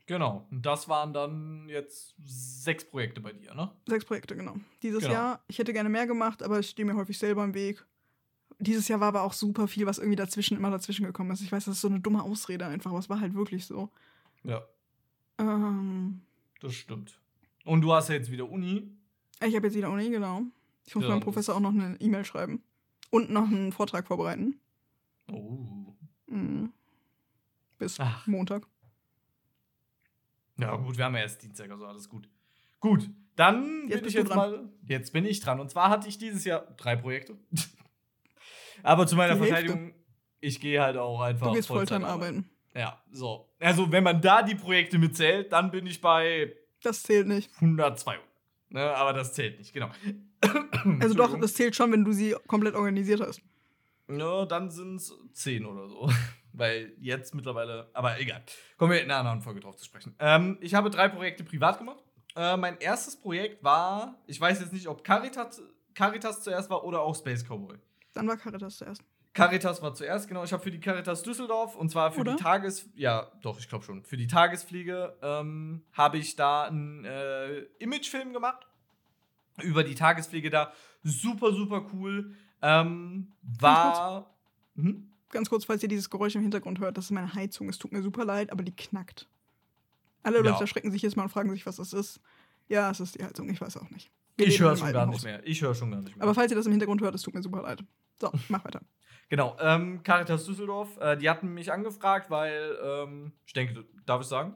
genau. Und das waren dann jetzt sechs Projekte bei dir, ne? Sechs Projekte, genau. Dieses Genau. Jahr, ich hätte gerne mehr gemacht, aber ich stehe mir häufig selber im Weg. Dieses Jahr war aber auch super viel, was irgendwie dazwischen, immer dazwischen gekommen ist. Ich weiß, das ist so eine dumme Ausrede einfach, aber es war halt wirklich so. Ja, Ähm, das stimmt. Und du hast ja jetzt wieder Uni. ich habe jetzt wieder Uni, genau. Ich muss Ja, meinem Professor auch noch eine E-Mail schreiben. Und noch einen Vortrag vorbereiten. Oh. Mhm. Bis Ach. Montag. Ja, gut, wir haben ja erst Dienstag, also alles gut. Gut, dann Jetzt bin ich jetzt dran. mal. Jetzt bin ich dran. Und zwar hatte ich dieses Jahr drei Projekte. Aber zu meiner Die Hälfte. Verteidigung, ich gehe halt auch einfach. Du gehst Vollzeit Volltime arbeiten. Ja, so. Also, wenn man da die Projekte mitzählt, dann bin ich bei Das zählt nicht. 102. Ne, aber das zählt nicht, genau. Also doch, das zählt schon, wenn du sie komplett organisiert hast. Ja, dann sind es 10 oder so. Weil jetzt mittlerweile, aber egal. Kommen wir in einer anderen Folge drauf zu sprechen. Ähm, ich habe drei Projekte privat gemacht. Äh, mein erstes Projekt war, ich weiß jetzt nicht, ob Caritas, Caritas zuerst war oder auch Space Cowboy. Dann war Caritas zuerst. Caritas war zuerst, genau. Ich habe für die Caritas Düsseldorf und zwar für Oder? die Tages... Ja, doch, ich glaube schon. Für die Tagespflege ähm, habe ich da einen äh, Imagefilm gemacht. Über die Tagespflege da. Super, super cool. Ähm, war... Hm? Ganz kurz, falls ihr dieses Geräusch im Hintergrund hört, das ist meine Heizung. Es tut mir super leid, aber die knackt. Alle Ja. Leute erschrecken sich jetzt mal und fragen sich, was das ist. Ja, es ist die Heizung, ich weiß auch nicht. Wir Ich höre schon gar Haus. nicht mehr. Ich höre schon gar nicht mehr. Aber falls ihr das im Hintergrund hört, es tut mir super leid. So, mach weiter. Genau, ähm, Caritas Düsseldorf, äh, die hatten mich angefragt, weil, ähm, ich denke, darf ich sagen?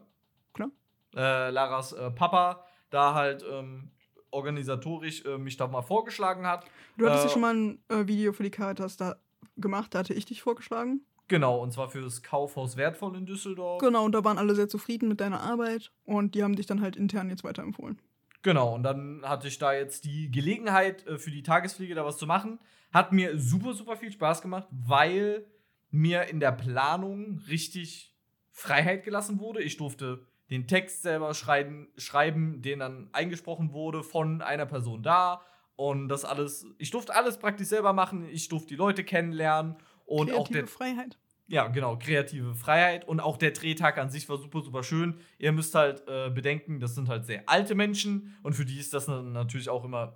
Klar. Äh, Laras äh, Papa da halt ähm, organisatorisch äh, mich da mal vorgeschlagen hat. Du hattest Äh, ja schon mal ein äh, Video für die Caritas da gemacht, da hatte ich dich vorgeschlagen. Genau, und zwar für das Kaufhaus Wertvoll in Düsseldorf. Genau, und da waren alle sehr zufrieden mit deiner Arbeit und die haben dich dann halt intern jetzt weiterempfohlen. Genau, und dann hatte ich da jetzt die Gelegenheit, äh, für die Tagespflege da was zu machen. Hat mir super, super viel Spaß gemacht, weil mir in der Planung richtig Freiheit gelassen wurde. Ich durfte den Text selber schreiben, schreiben, den dann eingesprochen wurde von einer Person da. Und das alles, ich durfte alles praktisch selber machen. Ich durfte die Leute kennenlernen und auch Kreative der Freiheit. Ja, genau, kreative Freiheit und auch der Drehtag an sich war super, super schön. Ihr müsst halt äh, bedenken, das sind halt sehr alte Menschen und für die ist das natürlich auch immer,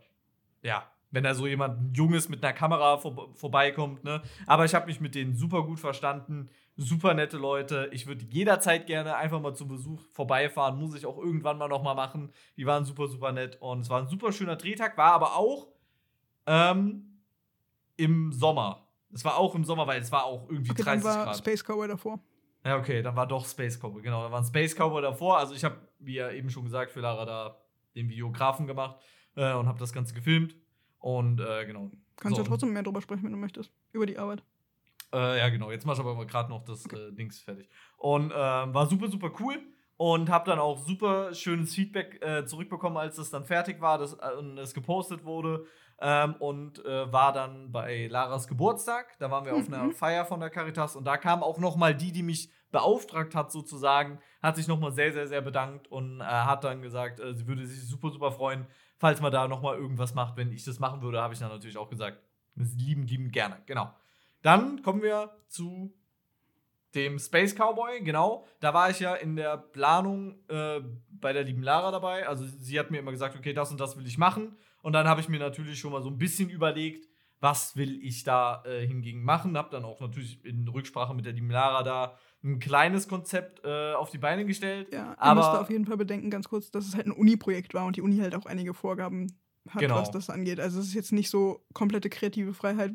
ja, wenn da so jemand Junges mit einer Kamera vor, vorbeikommt, ne. Aber ich habe mich mit denen super gut verstanden, super nette Leute. Ich würde jederzeit gerne einfach mal zum Besuch vorbeifahren, muss ich auch irgendwann mal nochmal machen. Die waren super, super nett und es war ein super schöner Drehtag, war aber auch ähm, im Sommer. Es war auch im Sommer, weil es war auch irgendwie Okay, dann 30 war Grad. Space Cowboy davor. Ja, okay, dann war doch Space Cowboy, genau. Da war ein Space Cowboy davor. Also ich habe, wie ja eben schon gesagt, für Lara da den Videografen gemacht äh, und habe das Ganze gefilmt. Und äh, genau. Kannst So, ja trotzdem mehr drüber sprechen, wenn du möchtest. Über die Arbeit. Äh, ja, genau. Jetzt mach ich aber gerade noch das äh, Dings fertig. Und ähm, war super, super cool. Und habe dann auch super schönes Feedback äh, zurückbekommen, als es dann fertig war das, äh, und es gepostet wurde. Ähm, und äh, war dann bei Laras Geburtstag. Da waren wir auf einer Mhm. Feier von der Caritas. Und da kam auch noch mal die, die mich beauftragt hat, sozusagen, hat sich noch mal sehr, sehr, sehr bedankt und äh, hat dann gesagt, äh, sie würde sich super, super freuen, falls man da noch mal irgendwas macht. Wenn ich das machen würde, habe ich dann natürlich auch gesagt, lieben, lieben gerne. Genau. Dann kommen wir zu dem Space Cowboy, genau. Da war ich ja in der Planung äh, bei der lieben Lara dabei. Also sie hat mir immer gesagt, okay, das und das will ich machen. Und dann habe ich mir natürlich schon mal so ein bisschen überlegt, was will ich da äh, hingegen machen. Hab dann auch natürlich in Rücksprache mit der lieben Lara da ein kleines Konzept äh, auf die Beine gestellt. Ja, ihr aber müsst auf jeden Fall bedenken, ganz kurz, dass es halt ein Uni-Projekt war und die Uni halt auch einige Vorgaben hat, Genau. was das angeht. Also es ist jetzt nicht so komplette kreative Freiheit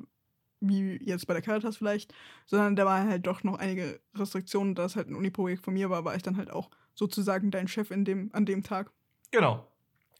wie jetzt bei der Caritas vielleicht, sondern da war halt doch noch einige Restriktionen. Da es halt ein Uni-Projekt von mir war, war ich dann halt auch sozusagen dein Chef in dem, an dem Tag. genau.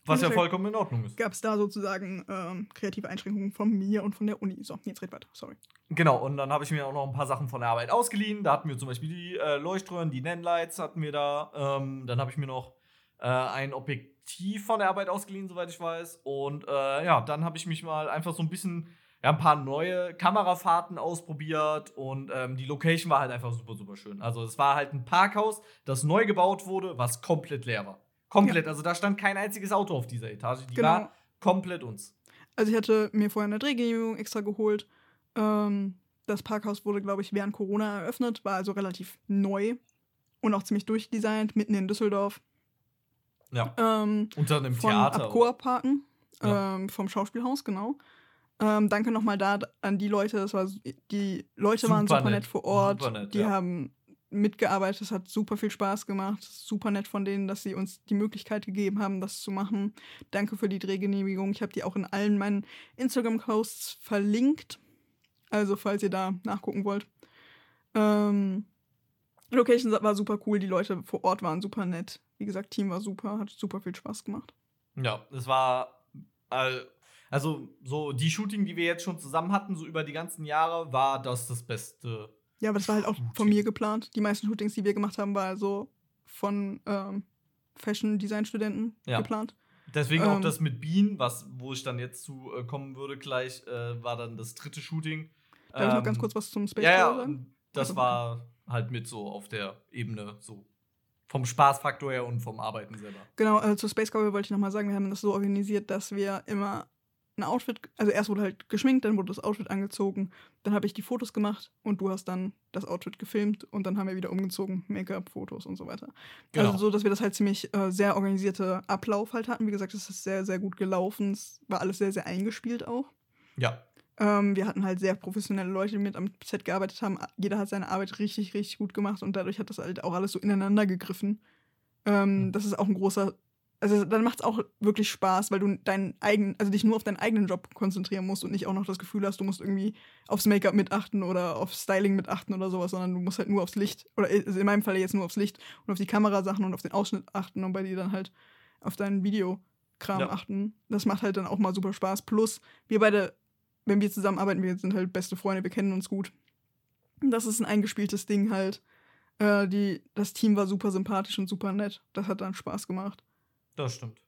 Was ja vollkommen in Ordnung ist. Gab es da sozusagen ähm, kreative Einschränkungen von mir und von der Uni. So, jetzt red weiter, sorry. Genau, und dann habe ich mir auch noch ein paar Sachen von der Arbeit ausgeliehen. Da hatten wir zum Beispiel die äh, Leuchtröhren, die Nanlights hatten wir da. Ähm, dann habe ich mir noch äh, ein Objektiv von der Arbeit ausgeliehen, soweit ich weiß. Und äh, ja, dann habe ich mich mal einfach so ein bisschen, ja, ein paar neue Kamerafahrten ausprobiert. Und ähm, die Location war halt einfach super, super schön. Also es war halt ein Parkhaus, das neu gebaut wurde, was komplett leer war. Komplett, also da stand kein einziges Auto auf dieser Etage. Die Genau. war komplett uns. Also ich hatte mir vorher eine Drehgenehmigung extra geholt. Ähm, das Parkhaus wurde, glaube ich, während Corona eröffnet, war also relativ neu und auch ziemlich durchdesignt, mitten in Düsseldorf. Ja. Ähm, Unter einem von Theater. Abcoa Parken, Ja. ähm, vom Schauspielhaus, genau. Ähm, danke nochmal da an die Leute. Das war, die Leute waren Super super nett. nett vor Ort. Super nett, die ja. haben mitgearbeitet. Es hat super viel Spaß gemacht. Super nett von denen, dass sie uns die Möglichkeit gegeben haben, das zu machen. Danke für die Drehgenehmigung. Ich habe die auch in allen meinen Instagram-Posts verlinkt. Also, falls ihr da nachgucken wollt. Ähm, Location war super cool. Die Leute vor Ort waren super nett. Wie gesagt, Team war super. Hat super viel Spaß gemacht. Ja, es war. Also, so die Shooting, die wir jetzt schon zusammen hatten, so über die ganzen Jahre, war das das Beste. Ja, aber das war halt auch von mir geplant. Die meisten Shootings, die wir gemacht haben, war also von ähm, Fashion-Design-Studenten Ja. geplant. Deswegen auch Ähm. das mit Bean, was, wo ich dann jetzt zu äh, kommen würde gleich, äh, war dann das dritte Shooting. Darf ich noch ganz Ähm, kurz was zum Space Ja, ja, sagen? das Also, war halt mit so auf der Ebene, so vom Spaßfaktor her und vom Arbeiten selber. Genau, äh, zur Space Cowboy wollte ich nochmal sagen, wir haben das so organisiert, dass wir immer ein Outfit, also erst wurde halt geschminkt, dann wurde das Outfit angezogen, dann habe ich die Fotos gemacht und du hast dann das Outfit gefilmt und dann haben wir wieder umgezogen, Make-up, Fotos und so weiter. Genau. Also so, dass wir das halt ziemlich äh, sehr organisierte Ablauf halt hatten. Wie gesagt, es ist sehr, sehr gut gelaufen. Es war alles sehr, sehr eingespielt auch. Ja, Ähm, wir hatten halt sehr professionelle Leute, die mit am Set gearbeitet haben. Jeder hat seine Arbeit richtig, richtig gut gemacht und dadurch hat das halt auch alles so ineinander gegriffen. Ähm, Mhm. Das ist auch ein großer. Also dann macht es auch wirklich Spaß, weil du deinen eigenen, also dich nur auf deinen eigenen Job konzentrieren musst und nicht auch noch das Gefühl hast, du musst irgendwie aufs Make-up mitachten oder aufs Styling mitachten oder sowas, sondern du musst halt nur aufs Licht, oder also in meinem Fall jetzt nur aufs Licht und auf die Kamerasachen und auf den Ausschnitt achten und bei dir dann halt auf deinen Videokram Ja. achten. Das macht halt dann auch mal super Spaß. Plus, wir beide wenn wir zusammenarbeiten, wir sind halt beste Freunde, wir kennen uns gut. Das ist ein eingespieltes Ding halt. Äh, die, das Team war super sympathisch und super nett. Das hat dann Spaß gemacht. Das stimmt.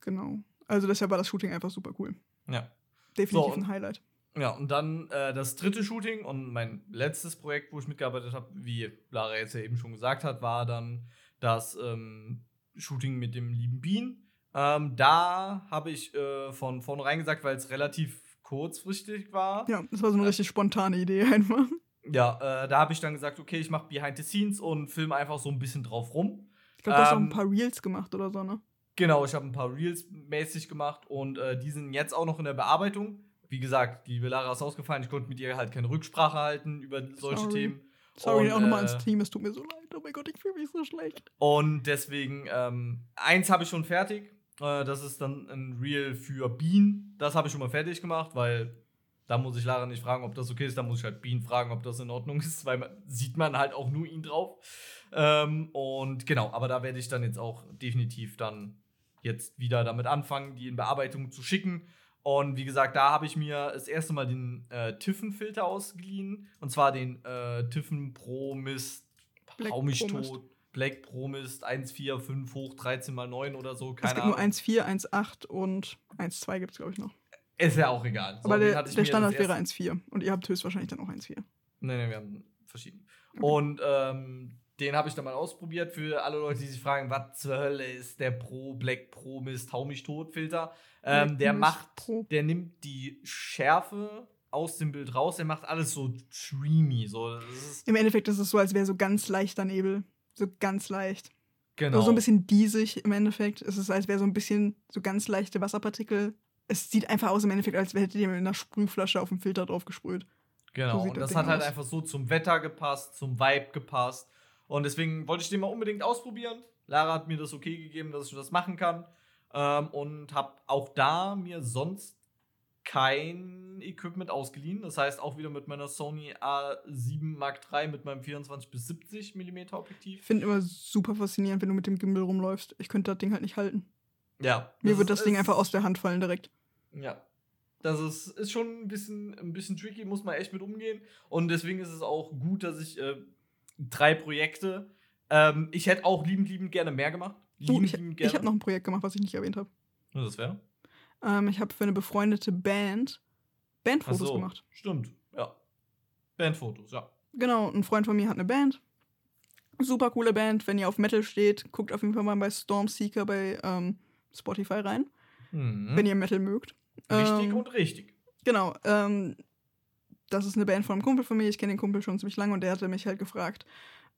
Genau. Also deshalb war das Shooting einfach super cool. Ja. Definitiv So. ein Highlight. Ja, und dann äh, das dritte Shooting und mein letztes Projekt, wo ich mitgearbeitet habe, wie Lara jetzt ja eben schon gesagt hat, war dann das ähm, Shooting mit dem lieben Bean. Ähm, da habe ich äh, von vornherein gesagt, weil es relativ kurzfristig war. Ja, das war so eine richtig spontane Idee einfach. Ja, äh, da habe ich dann gesagt, okay, ich mache Behind the Scenes und filme einfach so ein bisschen drauf rum. Ich glaube, du hast auch Ähm, ein paar Reels gemacht oder so, ne? Genau, ich habe ein paar Reels mäßig gemacht und äh, die sind jetzt auch noch in der Bearbeitung. Wie gesagt, die Lara ist ausgefallen, ich konnte mit ihr halt keine Rücksprache halten über solche Sorry. Themen. Sorry, Und, auch nochmal äh, ans Team, es tut mir so leid. Oh mein Gott, ich fühle mich so schlecht. Und deswegen, ähm, eins habe ich schon fertig. Äh, das ist dann ein Reel für Bean. Das habe ich schon mal fertig gemacht, weil da muss ich Lara nicht fragen, ob das okay ist. Da muss ich halt Bean fragen, ob das in Ordnung ist, weil man, sieht man halt auch nur ihn drauf. Ähm, und genau, aber da werde ich dann jetzt auch definitiv dann jetzt wieder damit anfangen, die in Bearbeitung zu schicken. Und wie gesagt, da habe ich mir das erste Mal den äh, Tiffen-Filter ausgeliehen. Und zwar den äh, Tiffen Pro Mist, Black hau mich Pro Mist. tot, Black Pro Mist 1,45 hoch 13 mal 9 oder so. es Keine gibt Ahnung. nur 1,4, 1,8 und 1,2 gibt es, glaube ich, noch. Ist ja auch egal. So, Aber der, der Standard wäre erste- 1,4. Und ihr habt höchstwahrscheinlich dann auch 1,4. Nee, nee, wir haben verschiedene. Okay. Und ähm, den habe ich dann mal ausprobiert für alle Leute, die sich fragen, was zur Hölle ist der Pro Black Pro Mist Hau mich tot Filter. Ähm, der macht, Pro. der nimmt die Schärfe aus dem Bild raus, der macht alles so dreamy. So, Im Endeffekt ist es so, als wäre so ganz leichter Nebel. So ganz leicht. genau. So, so ein bisschen diesig im Endeffekt. Es ist, als wäre so ein bisschen so ganz leichte Wasserpartikel. Es sieht einfach aus im Endeffekt, als hätte jemand mit einer Sprühflasche auf dem Filter drauf gesprüht. Genau, So und das das hat halt aus. einfach so zum Wetter gepasst, zum Vibe gepasst. Und deswegen wollte ich den mal unbedingt ausprobieren. Lara hat mir das okay gegeben, dass ich das machen kann. Ähm, und habe auch da mir sonst kein Equipment ausgeliehen. Das heißt, auch wieder mit meiner Sony A7 Mark III mit meinem 24 bis 70 mm Ich Objektiv. finde immer super faszinierend, wenn du mit dem Gimbal rumläufst. Ich könnte das Ding halt nicht halten. Ja. Mir wird das Ding einfach aus der Hand fallen direkt. Ja. Das ist, ist schon ein bisschen, ein bisschen tricky, muss man echt mit umgehen. Und deswegen ist es auch gut, dass ich äh, drei Projekte. Ähm, ich hätte auch liebend, liebend gerne mehr gemacht. Liebend, ich, liebend ich habe noch ein Projekt gemacht, was ich nicht erwähnt habe. Das wäre? Ähm, ich habe für eine befreundete Band Bandfotos gemacht. Stimmt, ja. Bandfotos, ja. Genau, ein Freund von mir hat eine Band. Super coole Band. Wenn ihr auf Metal steht, guckt auf jeden Fall mal bei Stormseeker bei ähm, Spotify rein, Mhm. wenn ihr Metal mögt. richtig ähm, und richtig. Genau, ähm, das ist eine Band von einem Kumpel von mir. Ich kenne den Kumpel schon ziemlich lange und der hatte mich halt gefragt,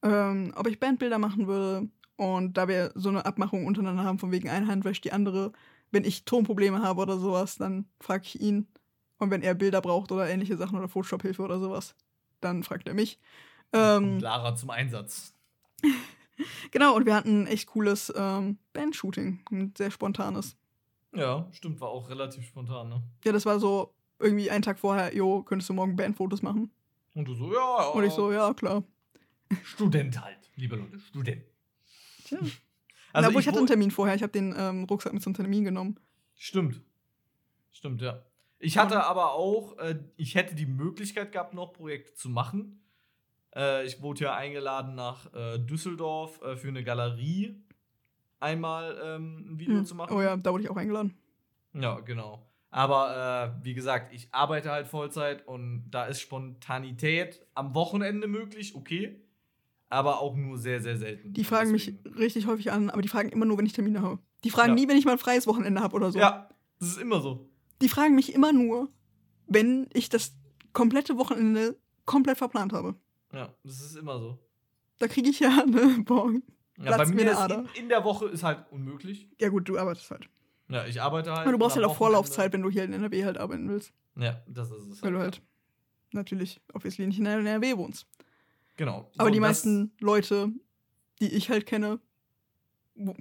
ähm, ob ich Bandbilder machen würde. Und da wir so eine Abmachung untereinander haben, von wegen eine Hand wäscht die andere, wenn ich Tonprobleme habe oder sowas, dann frage ich ihn. Und wenn er Bilder braucht oder ähnliche Sachen oder Photoshop-Hilfe oder sowas, dann fragt er mich. Ähm, Lara zum Einsatz. genau, und wir hatten ein echt cooles ähm, Band-Shooting, ein sehr spontanes. Ja, stimmt, war auch relativ spontan, ne? Ja, das war so irgendwie einen Tag vorher, jo, könntest du morgen Bandfotos machen? Und du so, ja, ja. Und ich so, ja, klar. Student halt, liebe Leute, Student. Tja. Also Na, wo ich hatte einen Termin vorher. Ich habe den ähm, Rucksack mit zum Termin genommen. Stimmt. Stimmt, ja. Ich hatte aber auch, äh, ich hätte die Möglichkeit gehabt, noch Projekte zu machen. Äh, ich wurde ja eingeladen nach äh, Düsseldorf äh, für eine Galerie einmal ähm, ein Video Hm. zu machen. Oh ja, da wurde ich auch eingeladen. Ja, genau. Aber äh, wie gesagt, ich arbeite halt Vollzeit und da ist Spontanität am Wochenende möglich, okay. Aber auch nur sehr, sehr selten. Die fragen mich richtig häufig an, aber die fragen immer nur, wenn ich Termine habe. Die fragen Ja. nie, wenn ich mal ein freies Wochenende habe oder so. Ja, das ist immer so. Die fragen mich immer nur, wenn ich das komplette Wochenende komplett verplant habe. Ja, das ist immer so. Da kriege ich ja eine Boah. Ja, bei mir mir ist in, in der Woche ist halt unmöglich. Ja gut, du arbeitest halt. Ja, ich arbeite halt. Aber du brauchst halt auch Vorlaufzeit, wenn du hier in NRW halt arbeiten willst. Ja, das ist es. Weil du halt natürlich obviously nicht in NRW wohnst. Genau. Aber So, die meisten Leute, die ich halt kenne,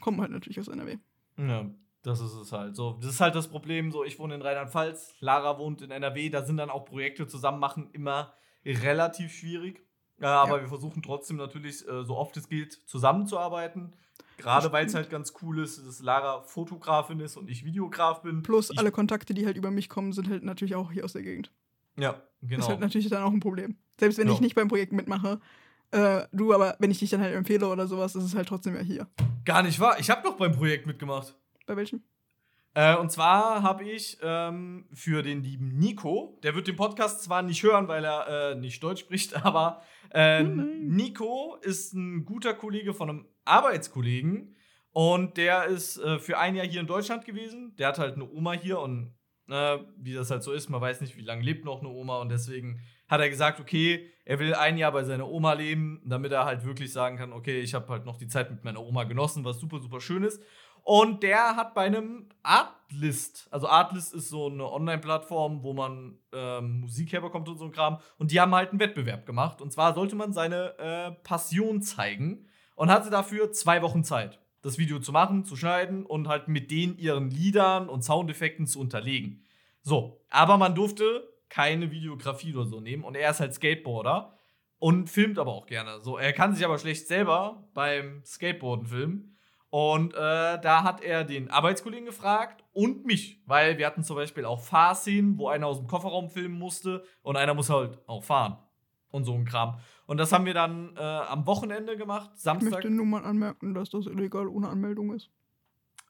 kommen halt natürlich aus NRW. Ja, das ist es halt. So, das ist halt das Problem. So, ich wohne in Rheinland-Pfalz, Lara wohnt in NRW. Da sind dann auch Projekte zusammen machen immer relativ schwierig. Ja, aber Ja. wir versuchen trotzdem natürlich, äh, so oft es geht, zusammenzuarbeiten. Gerade weil es halt ganz cool ist, dass Lara Fotografin ist und ich Videograf bin. Plus ich, alle Kontakte, die halt über mich kommen, sind halt natürlich auch hier aus der Gegend. Ja, genau. Ist halt natürlich dann auch ein Problem. Selbst wenn Ja. ich nicht beim Projekt mitmache, äh, du, aber wenn ich dich dann halt empfehle oder sowas, ist es halt trotzdem ja hier. Gar nicht wahr. Ich habe doch beim Projekt mitgemacht. Bei welchem? Äh, und zwar habe ich ähm, für den lieben Nico, der wird den Podcast zwar nicht hören, weil er äh, nicht Deutsch spricht, aber äh. Nico ist ein guter Kollege von einem Arbeitskollegen und der ist äh, für ein Jahr hier in Deutschland gewesen. Der hat halt eine Oma hier und äh, wie das halt so ist, man weiß nicht, wie lange lebt noch eine Oma und deswegen hat er gesagt, okay, er will ein Jahr bei seiner Oma leben, damit er halt wirklich sagen kann, okay, ich habe halt noch die Zeit mit meiner Oma genossen, was super, super schön ist. Und der hat bei einem Artlist, also Artlist ist so eine Online-Plattform, wo man ähm, Musik herbekommt und so ein Kram. Und die haben halt einen Wettbewerb gemacht. Und zwar sollte man seine äh, Passion zeigen und hatte dafür zwei Wochen Zeit, das Video zu machen, zu schneiden und halt mit denen ihren Liedern und Soundeffekten zu unterlegen. So, aber man durfte keine Videografie oder so nehmen. Und er ist halt Skateboarder und filmt aber auch gerne. So, er kann sich aber schlecht selber beim Skateboarden filmen. Und äh, da hat er den Arbeitskollegen gefragt und mich, weil wir hatten zum Beispiel auch Fahrszenen, wo einer aus dem Kofferraum filmen musste und einer muss halt auch fahren und so ein Kram. Und das haben wir dann äh, am Wochenende gemacht, Ich Samstag. möchte nur mal anmerken, dass das illegal ohne Anmeldung ist.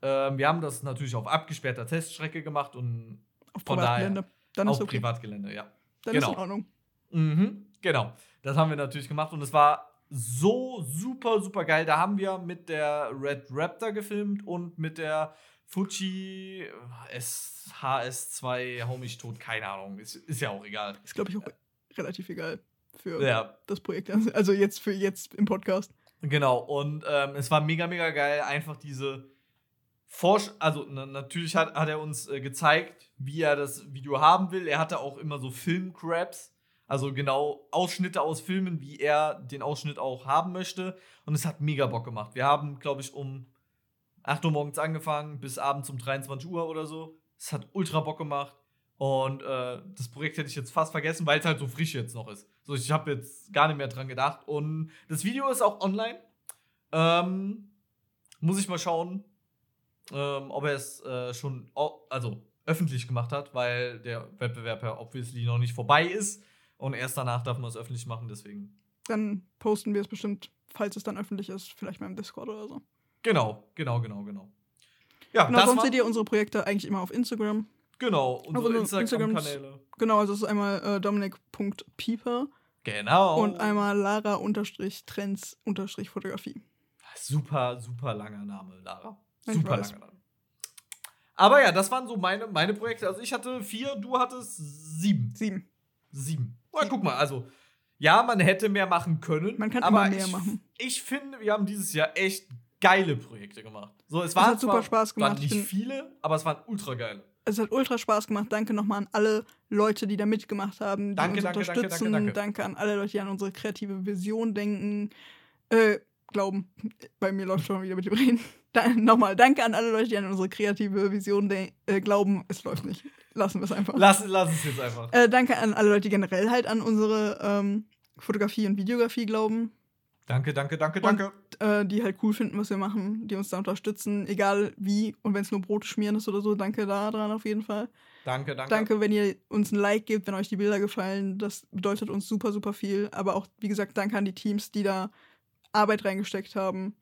Ähm, wir haben das natürlich auf abgesperrter Teststrecke gemacht und Auf Von Privatgelände. Dann auf ist okay. Privatgelände, ja. Dann genau. ist in Ordnung. Mhm, genau. Das haben wir natürlich gemacht und es war so super, super geil. Da haben wir mit der Red Raptor gefilmt und mit der Fuji SHS2 Hau mich tot, keine Ahnung. Ist, ist ja auch egal. Ist, glaube ich, auch relativ egal für Ja, das Projekt. Also jetzt für jetzt im Podcast. genau. Und ähm, es war mega, mega geil, einfach diese Forsch also na, natürlich hat, hat er uns äh, gezeigt, wie er das Video haben will. Er hatte auch immer so Filmcraps. Also genau Ausschnitte aus Filmen, wie er den Ausschnitt auch haben möchte. Und es hat mega Bock gemacht. Wir haben, glaube ich, um 8 Uhr morgens angefangen, bis abends um 23 Uhr oder so. Es hat ultra Bock gemacht. Und äh, das Projekt hätte ich jetzt fast vergessen, weil es halt so frisch jetzt noch ist. So, ich habe jetzt gar nicht mehr dran gedacht. Und das Video ist auch online. Ähm, muss ich mal schauen, ähm, ob er es äh, schon also öffentlich gemacht hat, weil der Wettbewerb ja obviously noch nicht vorbei ist. Und erst danach darf man es öffentlich machen, deswegen. Dann posten wir es bestimmt, falls es dann öffentlich ist, vielleicht mal im Discord oder so. Genau, genau, genau, genau. Ja, genau, sonst seht ihr unsere Projekte eigentlich immer auf Instagram. Genau, unsere Instagram-Kanäle. Genau, also es ist einmal äh, dominik.pieper. Genau. Und einmal Lara-Trends-Fotografie. Super, super langer Name, Lara. Super langer Name. Aber ja, das waren so meine, meine Projekte. Also ich hatte vier, du hattest sieben. Sieben. Sieben. Oh, guck mal, also ja, man hätte mehr machen können. Man kann aber mehr ich, machen. Ich finde, wir haben dieses Jahr echt geile Projekte gemacht. So, es, waren hat super Spaß gemacht. waren nicht viele, aber es waren ultra geile. Es hat ultra Spaß gemacht. Danke nochmal an alle Leute, die da mitgemacht haben, die danke, uns danke, unterstützen. Danke, danke, danke, an alle Leute, die an unsere kreative Vision denken. Äh, glauben. Bei mir läuft schon wieder mit dem Reden. Nochmal, danke an alle Leute, die an unsere kreative Vision äh, glauben. Es läuft nicht. Lassen wir es einfach. Lass, lass es jetzt einfach. Äh, danke an alle Leute, die generell halt an unsere ähm, Fotografie und Videografie glauben. Danke, danke, danke, danke. Und, äh, die halt cool finden, was wir machen, die uns da unterstützen, egal wie. Und wenn es nur Brot schmieren ist oder so, danke da dran auf jeden Fall. Danke, danke. Danke, wenn ihr uns ein Like gebt, wenn euch die Bilder gefallen. Das bedeutet uns super, super viel. Aber auch, wie gesagt, danke an die Teams, die da Arbeit reingesteckt haben.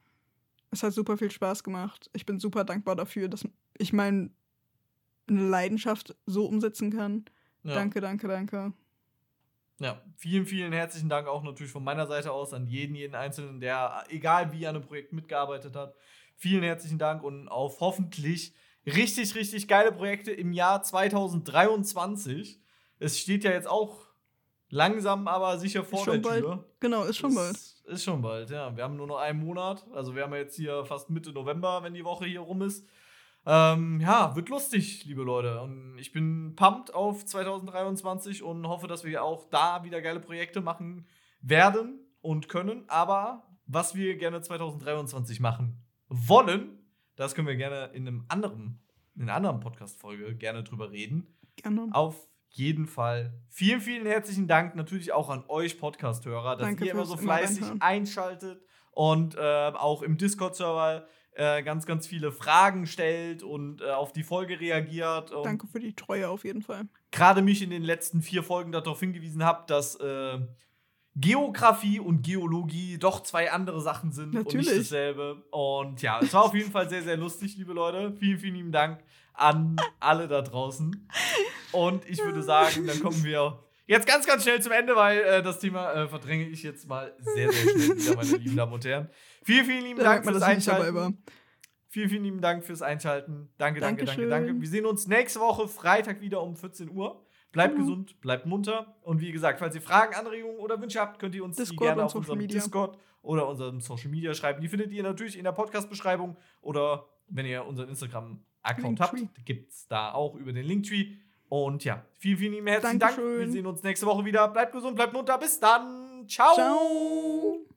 Es hat super viel Spaß gemacht. Ich bin super dankbar dafür, dass ich meine Leidenschaft so umsetzen kann. Ja. Danke, danke, danke. Ja, vielen, vielen herzlichen Dank auch natürlich von meiner Seite aus an jeden, jeden Einzelnen, der, egal wie an einem Projekt mitgearbeitet hat. Vielen herzlichen Dank und auf hoffentlich richtig, richtig geile Projekte im Jahr 2023. Es steht ja jetzt auch langsam, aber sicher vor der bald. Tür. Genau, ist schon ist, bald. Ist schon bald, ja. Wir haben nur noch einen Monat. Also wir haben jetzt hier fast Mitte November, wenn die Woche hier rum ist. Ähm, ja, wird lustig, liebe Leute. Und ich bin pumped auf 2023 und hoffe, dass wir auch da wieder geile Projekte machen werden und können. Aber was wir gerne 2023 machen wollen, das können wir gerne in einem anderen, in einer anderen Podcast-Folge gerne drüber reden. Gerne. Auf jeden Fall vielen, vielen herzlichen Dank natürlich auch an euch Podcast-Hörer, dass Danke ihr immer so fleißig immer einschaltet und äh, auch im Discord-Server äh, ganz, ganz viele Fragen stellt und äh, auf die Folge reagiert. Danke für die Treue auf jeden Fall. Gerade mich in den letzten vier Folgen darauf hingewiesen habt, dass äh, Geografie und Geologie doch zwei andere Sachen sind Natürlich. und nicht dasselbe. Und ja, es war auf jeden Fall sehr, sehr lustig, liebe Leute. Vielen, vielen lieben Dank an alle da draußen. Und ich würde sagen, dann kommen wir jetzt ganz, ganz schnell zum Ende, weil äh, das Thema äh, verdränge ich jetzt mal sehr, sehr schnell wieder, meine lieben Damen und Herren. Vielen, vielen lieben Dank fürs Einschalten. Vielen, vielen lieben Dank fürs Einschalten. Danke, danke, danke, danke. Wir sehen uns nächste Woche Freitag wieder um 14 Uhr. Bleibt mhm. gesund, bleibt munter. Und wie gesagt, falls ihr Fragen, Anregungen oder Wünsche habt, könnt ihr uns Discord die gerne auf unserem Media. Discord oder unserem Social Media schreiben. Die findet ihr natürlich in der Podcast-Beschreibung oder wenn ihr unseren Instagram-Account habt, gibt es da auch über den Linktree. Und ja, vielen, vielen herzlichen Dankeschön. Dank. Wir sehen uns nächste Woche wieder. Bleibt gesund, bleibt munter. Bis dann. Ciao. Ciao.